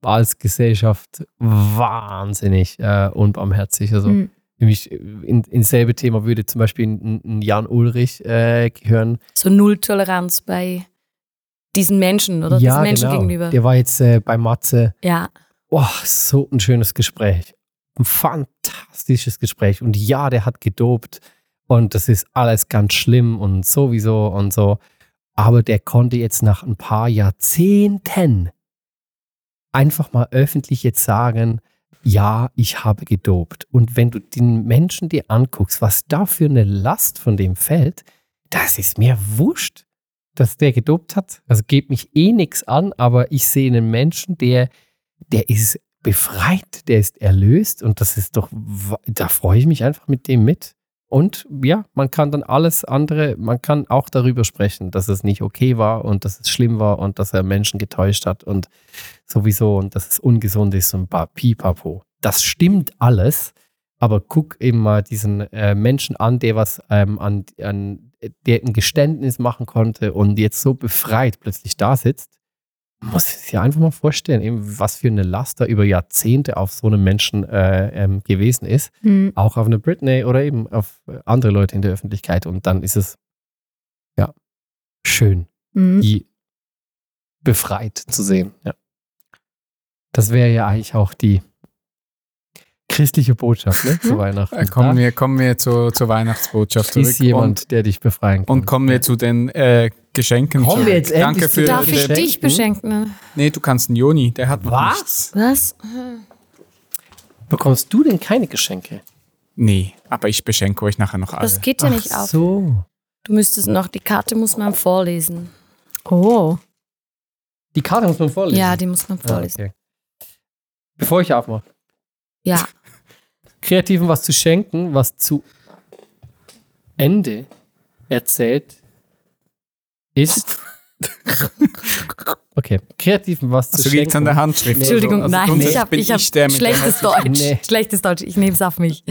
als Gesellschaft wahnsinnig äh, unbarmherzig. Also Mhm. nämlich in, in selbe Thema würde zum Beispiel ein, ein Jan Ulrich äh, gehören. So Nulltoleranz bei diesen Menschen oder diesen Menschen gegenüber. Der war jetzt äh, bei Matze Ja, Oh, so ein schönes Gespräch. Ein fantastisches Gespräch. Und ja, der hat gedopt. Und das ist alles ganz schlimm und sowieso und so. Aber der konnte jetzt nach ein paar Jahrzehnten einfach mal öffentlich jetzt sagen, ja, ich habe gedopt. Und wenn du den Menschen dir anguckst, was da für eine Last von dem fällt, das ist mir wurscht, dass der gedopt hat. Also geht mich eh nichts an, aber ich sehe einen Menschen, der der ist befreit, der ist erlöst und das ist doch, da freue ich mich einfach mit dem mit. Und ja, man kann dann alles andere, man kann auch darüber sprechen, dass es nicht okay war und dass es schlimm war und dass er Menschen getäuscht hat und sowieso und dass es ungesund ist und pipapo. Das stimmt alles, aber guck eben mal diesen äh, Menschen an, der was ähm, an, an, der ein Geständnis machen konnte und jetzt so befreit plötzlich da sitzt muss sich ja einfach mal vorstellen, eben, was für eine Last da über Jahrzehnte auf so einem Menschen äh, ähm, gewesen ist. Mhm. Auch auf eine Britney oder eben auf äh, andere Leute in der Öffentlichkeit. Und dann ist es, ja, schön, Mhm. die befreit zu sehen. Ja. Das wäre ja eigentlich auch die christliche Botschaft ne, zu Weihnachten. Äh, kommen wir, kommen wir zu, zur Weihnachtsbotschaft zurück. ist jemand, der dich befreien kann. und, und kommen wir zu den äh, Geschenken. Kommen zurück. wir jetzt Danke endlich für zu darf ich Geschenken? dich beschenken? Nee, du kannst einen Joni, der hat noch Was? nichts. Was? Bekommst du denn keine Geschenke? Nee, aber ich beschenke euch nachher noch alle. Das geht ja nicht Ach auf. so. Du müsstest noch, die Karte muss man vorlesen. Oh. Die Karte muss man vorlesen. Ja, die muss man Ah, vorlesen. okay. Bevor ich aufmache. Ja, Kreativen was zu schenken, was zu Ende erzählt, ist. *laughs* Okay. Kreativen was zu Also liegt an schenken. der Handschrift. Entschuldigung, also nein, ich habe bin ich hab schlechtes Deutsch. Nee. Schlechtes Deutsch, ich nehme es auf mich.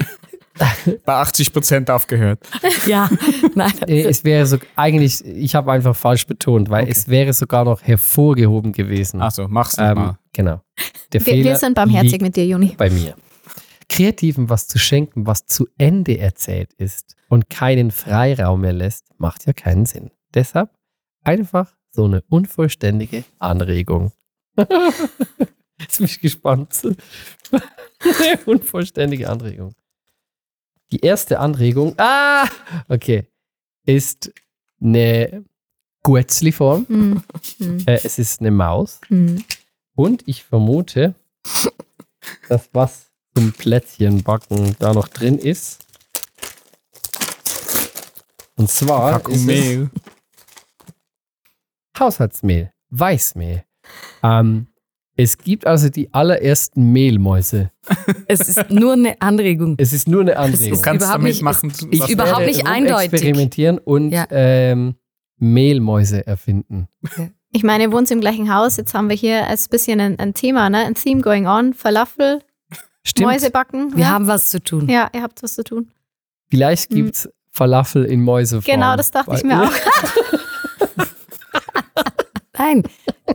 *laughs* bei 80 Prozent aufgehört. Ja, *laughs* nein. Es wäre so, eigentlich, ich habe einfach falsch betont, weil es wäre sogar noch hervorgehoben gewesen. Also, mach's ähm, nochmal. genau. Der Wir, Fehler wir sind barmherzig mit dir, Juni. bei mir. Kreativen was zu schenken, was zu Ende erzählt ist und keinen Freiraum mehr lässt, macht ja keinen Sinn. Deshalb einfach so eine unvollständige Anregung. *laughs* Jetzt bin ich gespannt. eine *laughs* unvollständige Anregung. Die erste Anregung, ah, okay, ist eine Guetzli-Form. Mhm. Mhm. Äh, es ist eine Maus. Mhm. Und ich vermute, dass was zum Plätzchenbacken da noch drin ist. Und zwar Packung ist es Mehl. Haushaltsmehl, Weißmehl. Ähm, es gibt also die allerersten Mehlmäuse. Es ist nur eine Anregung. Es ist nur eine ist Du Anregung. kannst überhaupt damit nicht- machen, es- was ich überhaupt nicht eindeutig. Experimentieren und Ja. ähm, Mehlmäuse erfinden. Ich meine, ihr wohnt im gleichen Haus. Jetzt haben wir hier als bisschen ein, ein Thema, ne? ein Theme going on. Falafel, Stimmt. Mäuse backen. Wir ja? haben was zu tun. ja, ihr habt was zu tun. Vielleicht Mhm. gibt es Falafel in Mäuseform. Genau, das dachte ich mir auch. *laughs* *laughs* Nein,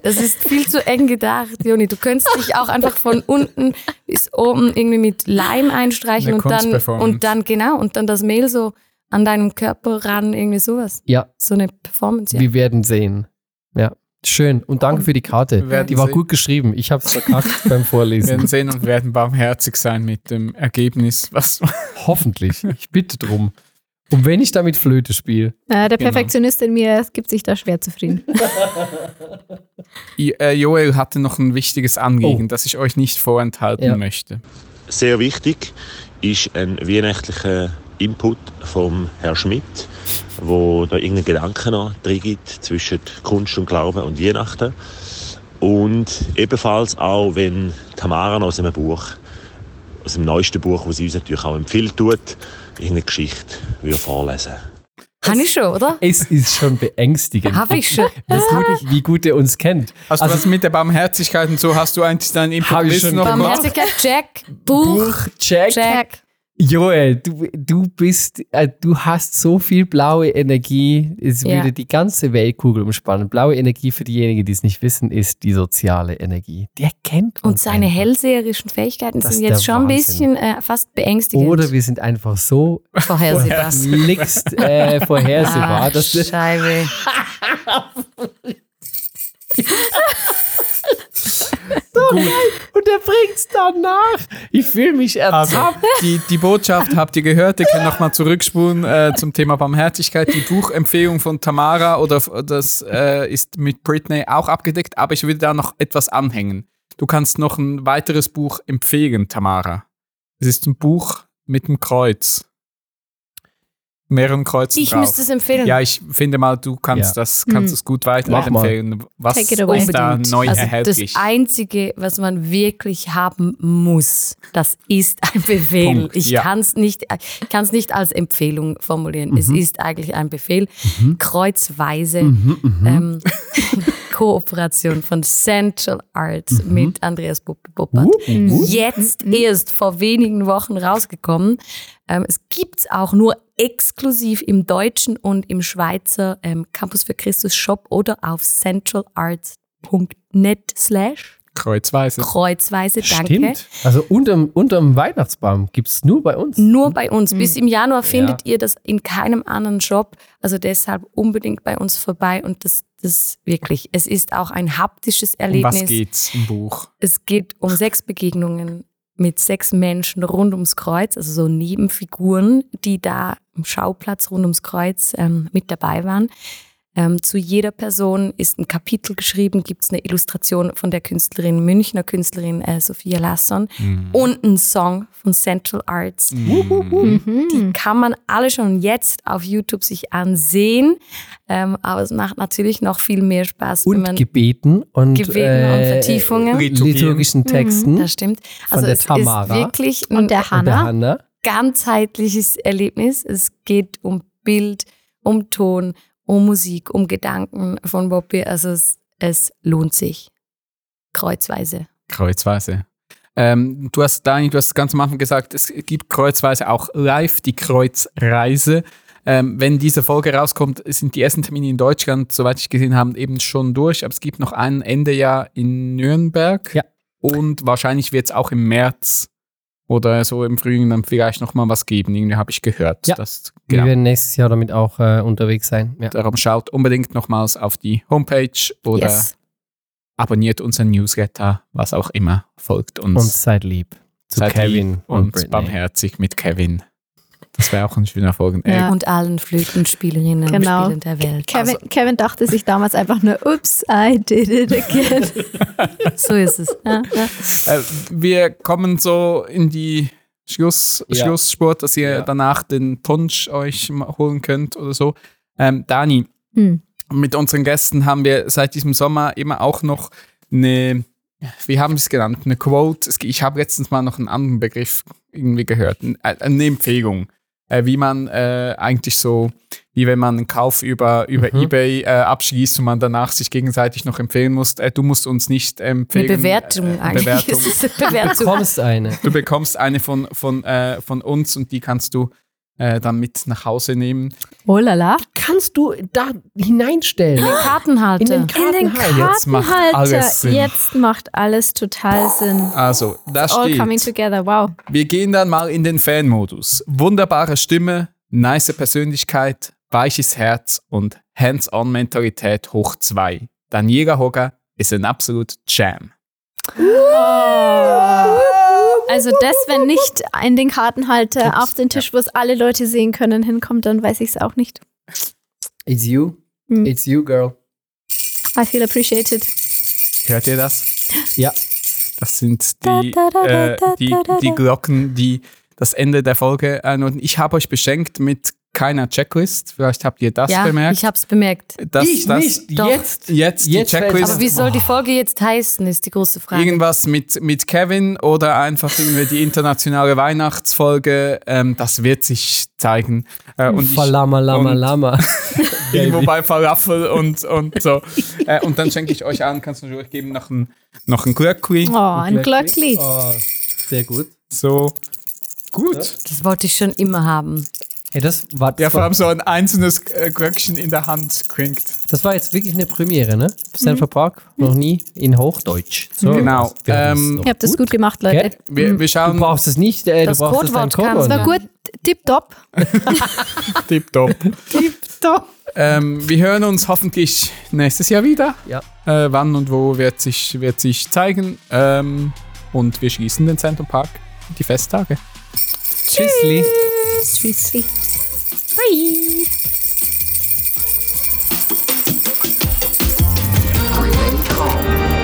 das ist viel zu eng gedacht, Joni. Du könntest dich auch einfach von unten bis oben irgendwie mit Leim einstreichen Eine und dann, und dann, genau, und dann das Mehl so an deinem Körper ran, irgendwie sowas. Ja, So eine Performance, ja. wir werden sehen. Schön. Und danke für die Karte. Die war sehen. gut geschrieben. Ich habe es verkackt *laughs* beim Wir Vorlesen. werden sehen und werden barmherzig sein mit dem Ergebnis. Was *laughs* Hoffentlich. Ich bitte drum. Und wenn ich damit Flöte spiele. Äh, der Genau. Perfektionist in mir gibt sich da schwer zufrieden. *laughs* I- äh, Joel hatte noch ein wichtiges Anliegen, Oh. das ich euch nicht vorenthalten Ja. möchte. Sehr wichtig ist ein weihnachtlicher Input vom Herrn Schmidt, wo da irgendeinen Gedanken noch drin gibt zwischen Kunst und Glauben und Weihnachten. Und ebenfalls auch, wenn Tamara aus einem Buch, aus dem neuesten Buch, das sie uns natürlich auch empfiehlt tut, irgendeine Geschichte würde vorlesen. Habe ich schon, oder? Es ist schon beängstigend. Habe ich schon. wie, gut, wie gut er uns kennt. Hast du was mit der Barmherzigkeit und so? Hast du eigentlich deinen Input ich noch gemacht? Barmherzigkeit, Jack, Buch, Check. Jack. Joel, du, du bist, äh, du hast so viel blaue Energie. Es Ja. würde die ganze Weltkugel umspannen. Blaue Energie für diejenigen, die es nicht wissen, ist die soziale Energie. Der kennt uns Und seine einfach. hellseherischen Fähigkeiten Das sind jetzt schon ein Wahnsinn. bisschen äh, fast beängstigend. Oder wir sind einfach so vorhersehbar. lickst äh, vorhersehbar, Ah, dass das Scheibe. *laughs* *laughs* *laughs* und er bringt's danach. Ich fühle mich Also, ertappt. die, die Botschaft habt ihr gehört. Ihr könnt nochmal zurückspulen äh, zum Thema Barmherzigkeit. Die Buchempfehlung von Tamara oder das äh, ist mit Britney auch abgedeckt, aber ich würde da noch etwas anhängen. Du kannst noch ein weiteres Buch empfehlen, Tamara. Es ist ein Buch mit einem Kreuz. Mehreren Kreuzen Ich drauf. müsste es empfehlen. Ja, ich finde mal, du kannst Ja. das, kannst Hm. es gut Mach mal. weiterempfehlen. Was ist da neu also erhältlich? Das Einzige, was man wirklich haben muss, das ist ein Befehl. Punkt, Ich ja. kann es nicht, kann's nicht als Empfehlung formulieren. Es ist eigentlich ein Befehl. Kreuzweise ähm, *laughs* Kooperation von Central Arts mit Andreas Puppe Poppert. Jetzt erst vor wenigen Wochen rausgekommen. Ähm, es gibt es auch nur exklusiv im deutschen und im Schweizer ähm, Campus für Christus Shop oder auf centralarts.net slash Kreuzweise. kreuzweise, danke. Stimmt. Also unterm, unterm Weihnachtsbaum gibt es nur bei uns. Nur bei uns. Bis im Januar Ja. findet ihr das in keinem anderen Shop. Also deshalb unbedingt bei uns vorbei. Und das, das wirklich, es ist auch ein haptisches Um Erlebnis. was geht's im Buch? Es geht um sechs Begegnungen mit sechs Menschen rund ums Kreuz, also so Nebenfiguren, die da am Schauplatz rund ums Kreuz ähm, mit dabei waren. Ähm, zu jeder Person ist ein Kapitel geschrieben, gibt es eine Illustration von der Künstlerin, Münchner Künstlerin äh, Sophia Lasson und ein Song von Central Arts. Mhm. Die kann man alle schon jetzt auf YouTube sich ansehen, ähm, aber es macht natürlich noch viel mehr Spaß, wenn Und man Gebeten und, Gebeten und äh, Vertiefungen. Liturgien. liturgischen Texten das stimmt. Von Also der es Tamara. ist wirklich ein Und der der. Hanna. ganzheitliches Erlebnis. Es geht um Bild, um Ton, um Musik, um Gedanken von Bobby. Also es, es lohnt sich. Kreuzweise. Kreuzweise. Ähm, du hast, Dani, du hast ganz am Anfang gesagt, es gibt kreuzweise auch live die Kreuzreise. Ähm, wenn diese Folge rauskommt, sind die ersten Termine in Deutschland, soweit ich gesehen habe, eben schon durch. Aber es gibt noch ein Endejahr in Nürnberg. Ja. Und wahrscheinlich wird es auch im März oder so im Frühling dann vielleicht noch mal was geben. Irgendwie habe ich gehört. Ja. Das, Wir genau. werden nächstes Jahr damit auch äh, unterwegs sein. Ja. Darum schaut unbedingt nochmals auf die Homepage oder Yes. abonniert unseren Newsletter, was auch immer. Folgt uns. Und seid lieb zu Seid Kevin lieb und, und, barmherzig mit Kevin. Das wäre auch ein schöner Folgen. Ja. Und allen Flötenspielerinnen Genau. und Spielern der Welt. Kevin, Kevin dachte sich damals einfach nur, ups, I did it again. *laughs* So ist es. ja, ja. Äh, wir kommen so in die Schluss, Ja. Schlusssport, dass ihr Ja. danach den Punsch euch holen könnt oder so. Ähm, Dani, Hm. mit unseren Gästen haben wir seit diesem Sommer immer auch noch eine, wie haben wir es genannt, eine Quote. Ich habe letztens mal noch einen anderen Begriff irgendwie gehört, Ein- eine Empfehlung, äh, wie man äh, eigentlich so, wie wenn man einen Kauf über, über Mhm. Ebay äh, abschließt und man danach sich gegenseitig noch empfehlen muss. Äh, du musst uns nicht Eine empfehlen. Bewertung äh, eigentlich. Bewertung. *laughs* Eine Du Bewertung. bekommst eine. Du bekommst eine von, von, äh, von uns und die kannst du äh, dann mit nach Hause nehmen. Oh la la. Kannst du da hineinstellen? In den Kartenhalter. In den In den Kartenhalter. Jetzt macht Kartenhalter. alles Sinn. Jetzt macht alles total Sinn. Also, da All coming steht, together, wow. wir gehen dann mal in den Fan-Modus. Wunderbare Stimme, nice Persönlichkeit, weiches Herz und Hands-on-Mentalität hoch zwei. Daniela Hoga is an absolute jam. Also das, wenn nicht in den Kartenhalter auf den Tisch, wo es alle Leute sehen können, hinkommt, dann weiß ich es auch nicht. It's you. Hm. It's you, girl. I feel appreciated. Hört ihr das? *laughs* Ja. Das sind die, Da, da, da, äh, die, die. Glocken, die das Ende der Folge annoten. Ich habe euch beschenkt mit keiner Checklist. Vielleicht habt ihr das ja, bemerkt. ich hab's bemerkt. dass ich das nicht. Doch. Jetzt. jetzt, Jetzt Checklist. Aber wie soll die Folge jetzt heißen, ist die große Frage. Irgendwas mit, mit Kevin oder einfach irgendwie die internationale Weihnachtsfolge, ähm, das wird sich zeigen. Äh, und Falama, lama, und- lama. *laughs* irgendwo bei Falafel und, und so. äh, und dann schenke ich euch an, kannst du euch geben, noch ein, noch ein Glöckli. Oh, ein Glöckli. Oh, sehr gut. So. Gut. Das wollte ich schon immer haben. Hey, das war, Ja, das, vor allem so ein einzelnes äh, Glöckchen in der Hand klingt. das war jetzt wirklich eine Premiere, ne? Central Park, noch nie in Hochdeutsch. So, Genau. haben es Ähm, Ihr habt das gut gemacht, Leute. Gell? Wir, wir Du schauen brauchst es nicht, äh, Das du brauchst es Codewort kam, Codewort. War gut, tipptopp. *laughs* tipptopp. Tipptopp. ähm, wir hören uns hoffentlich nächstes Jahr wieder. Ja. Äh, wann und wo wird sich, wird sich zeigen. Ähm, und wir schließen den Central Park die Festtage. Tschüssli. Tschüssli. Bye. Women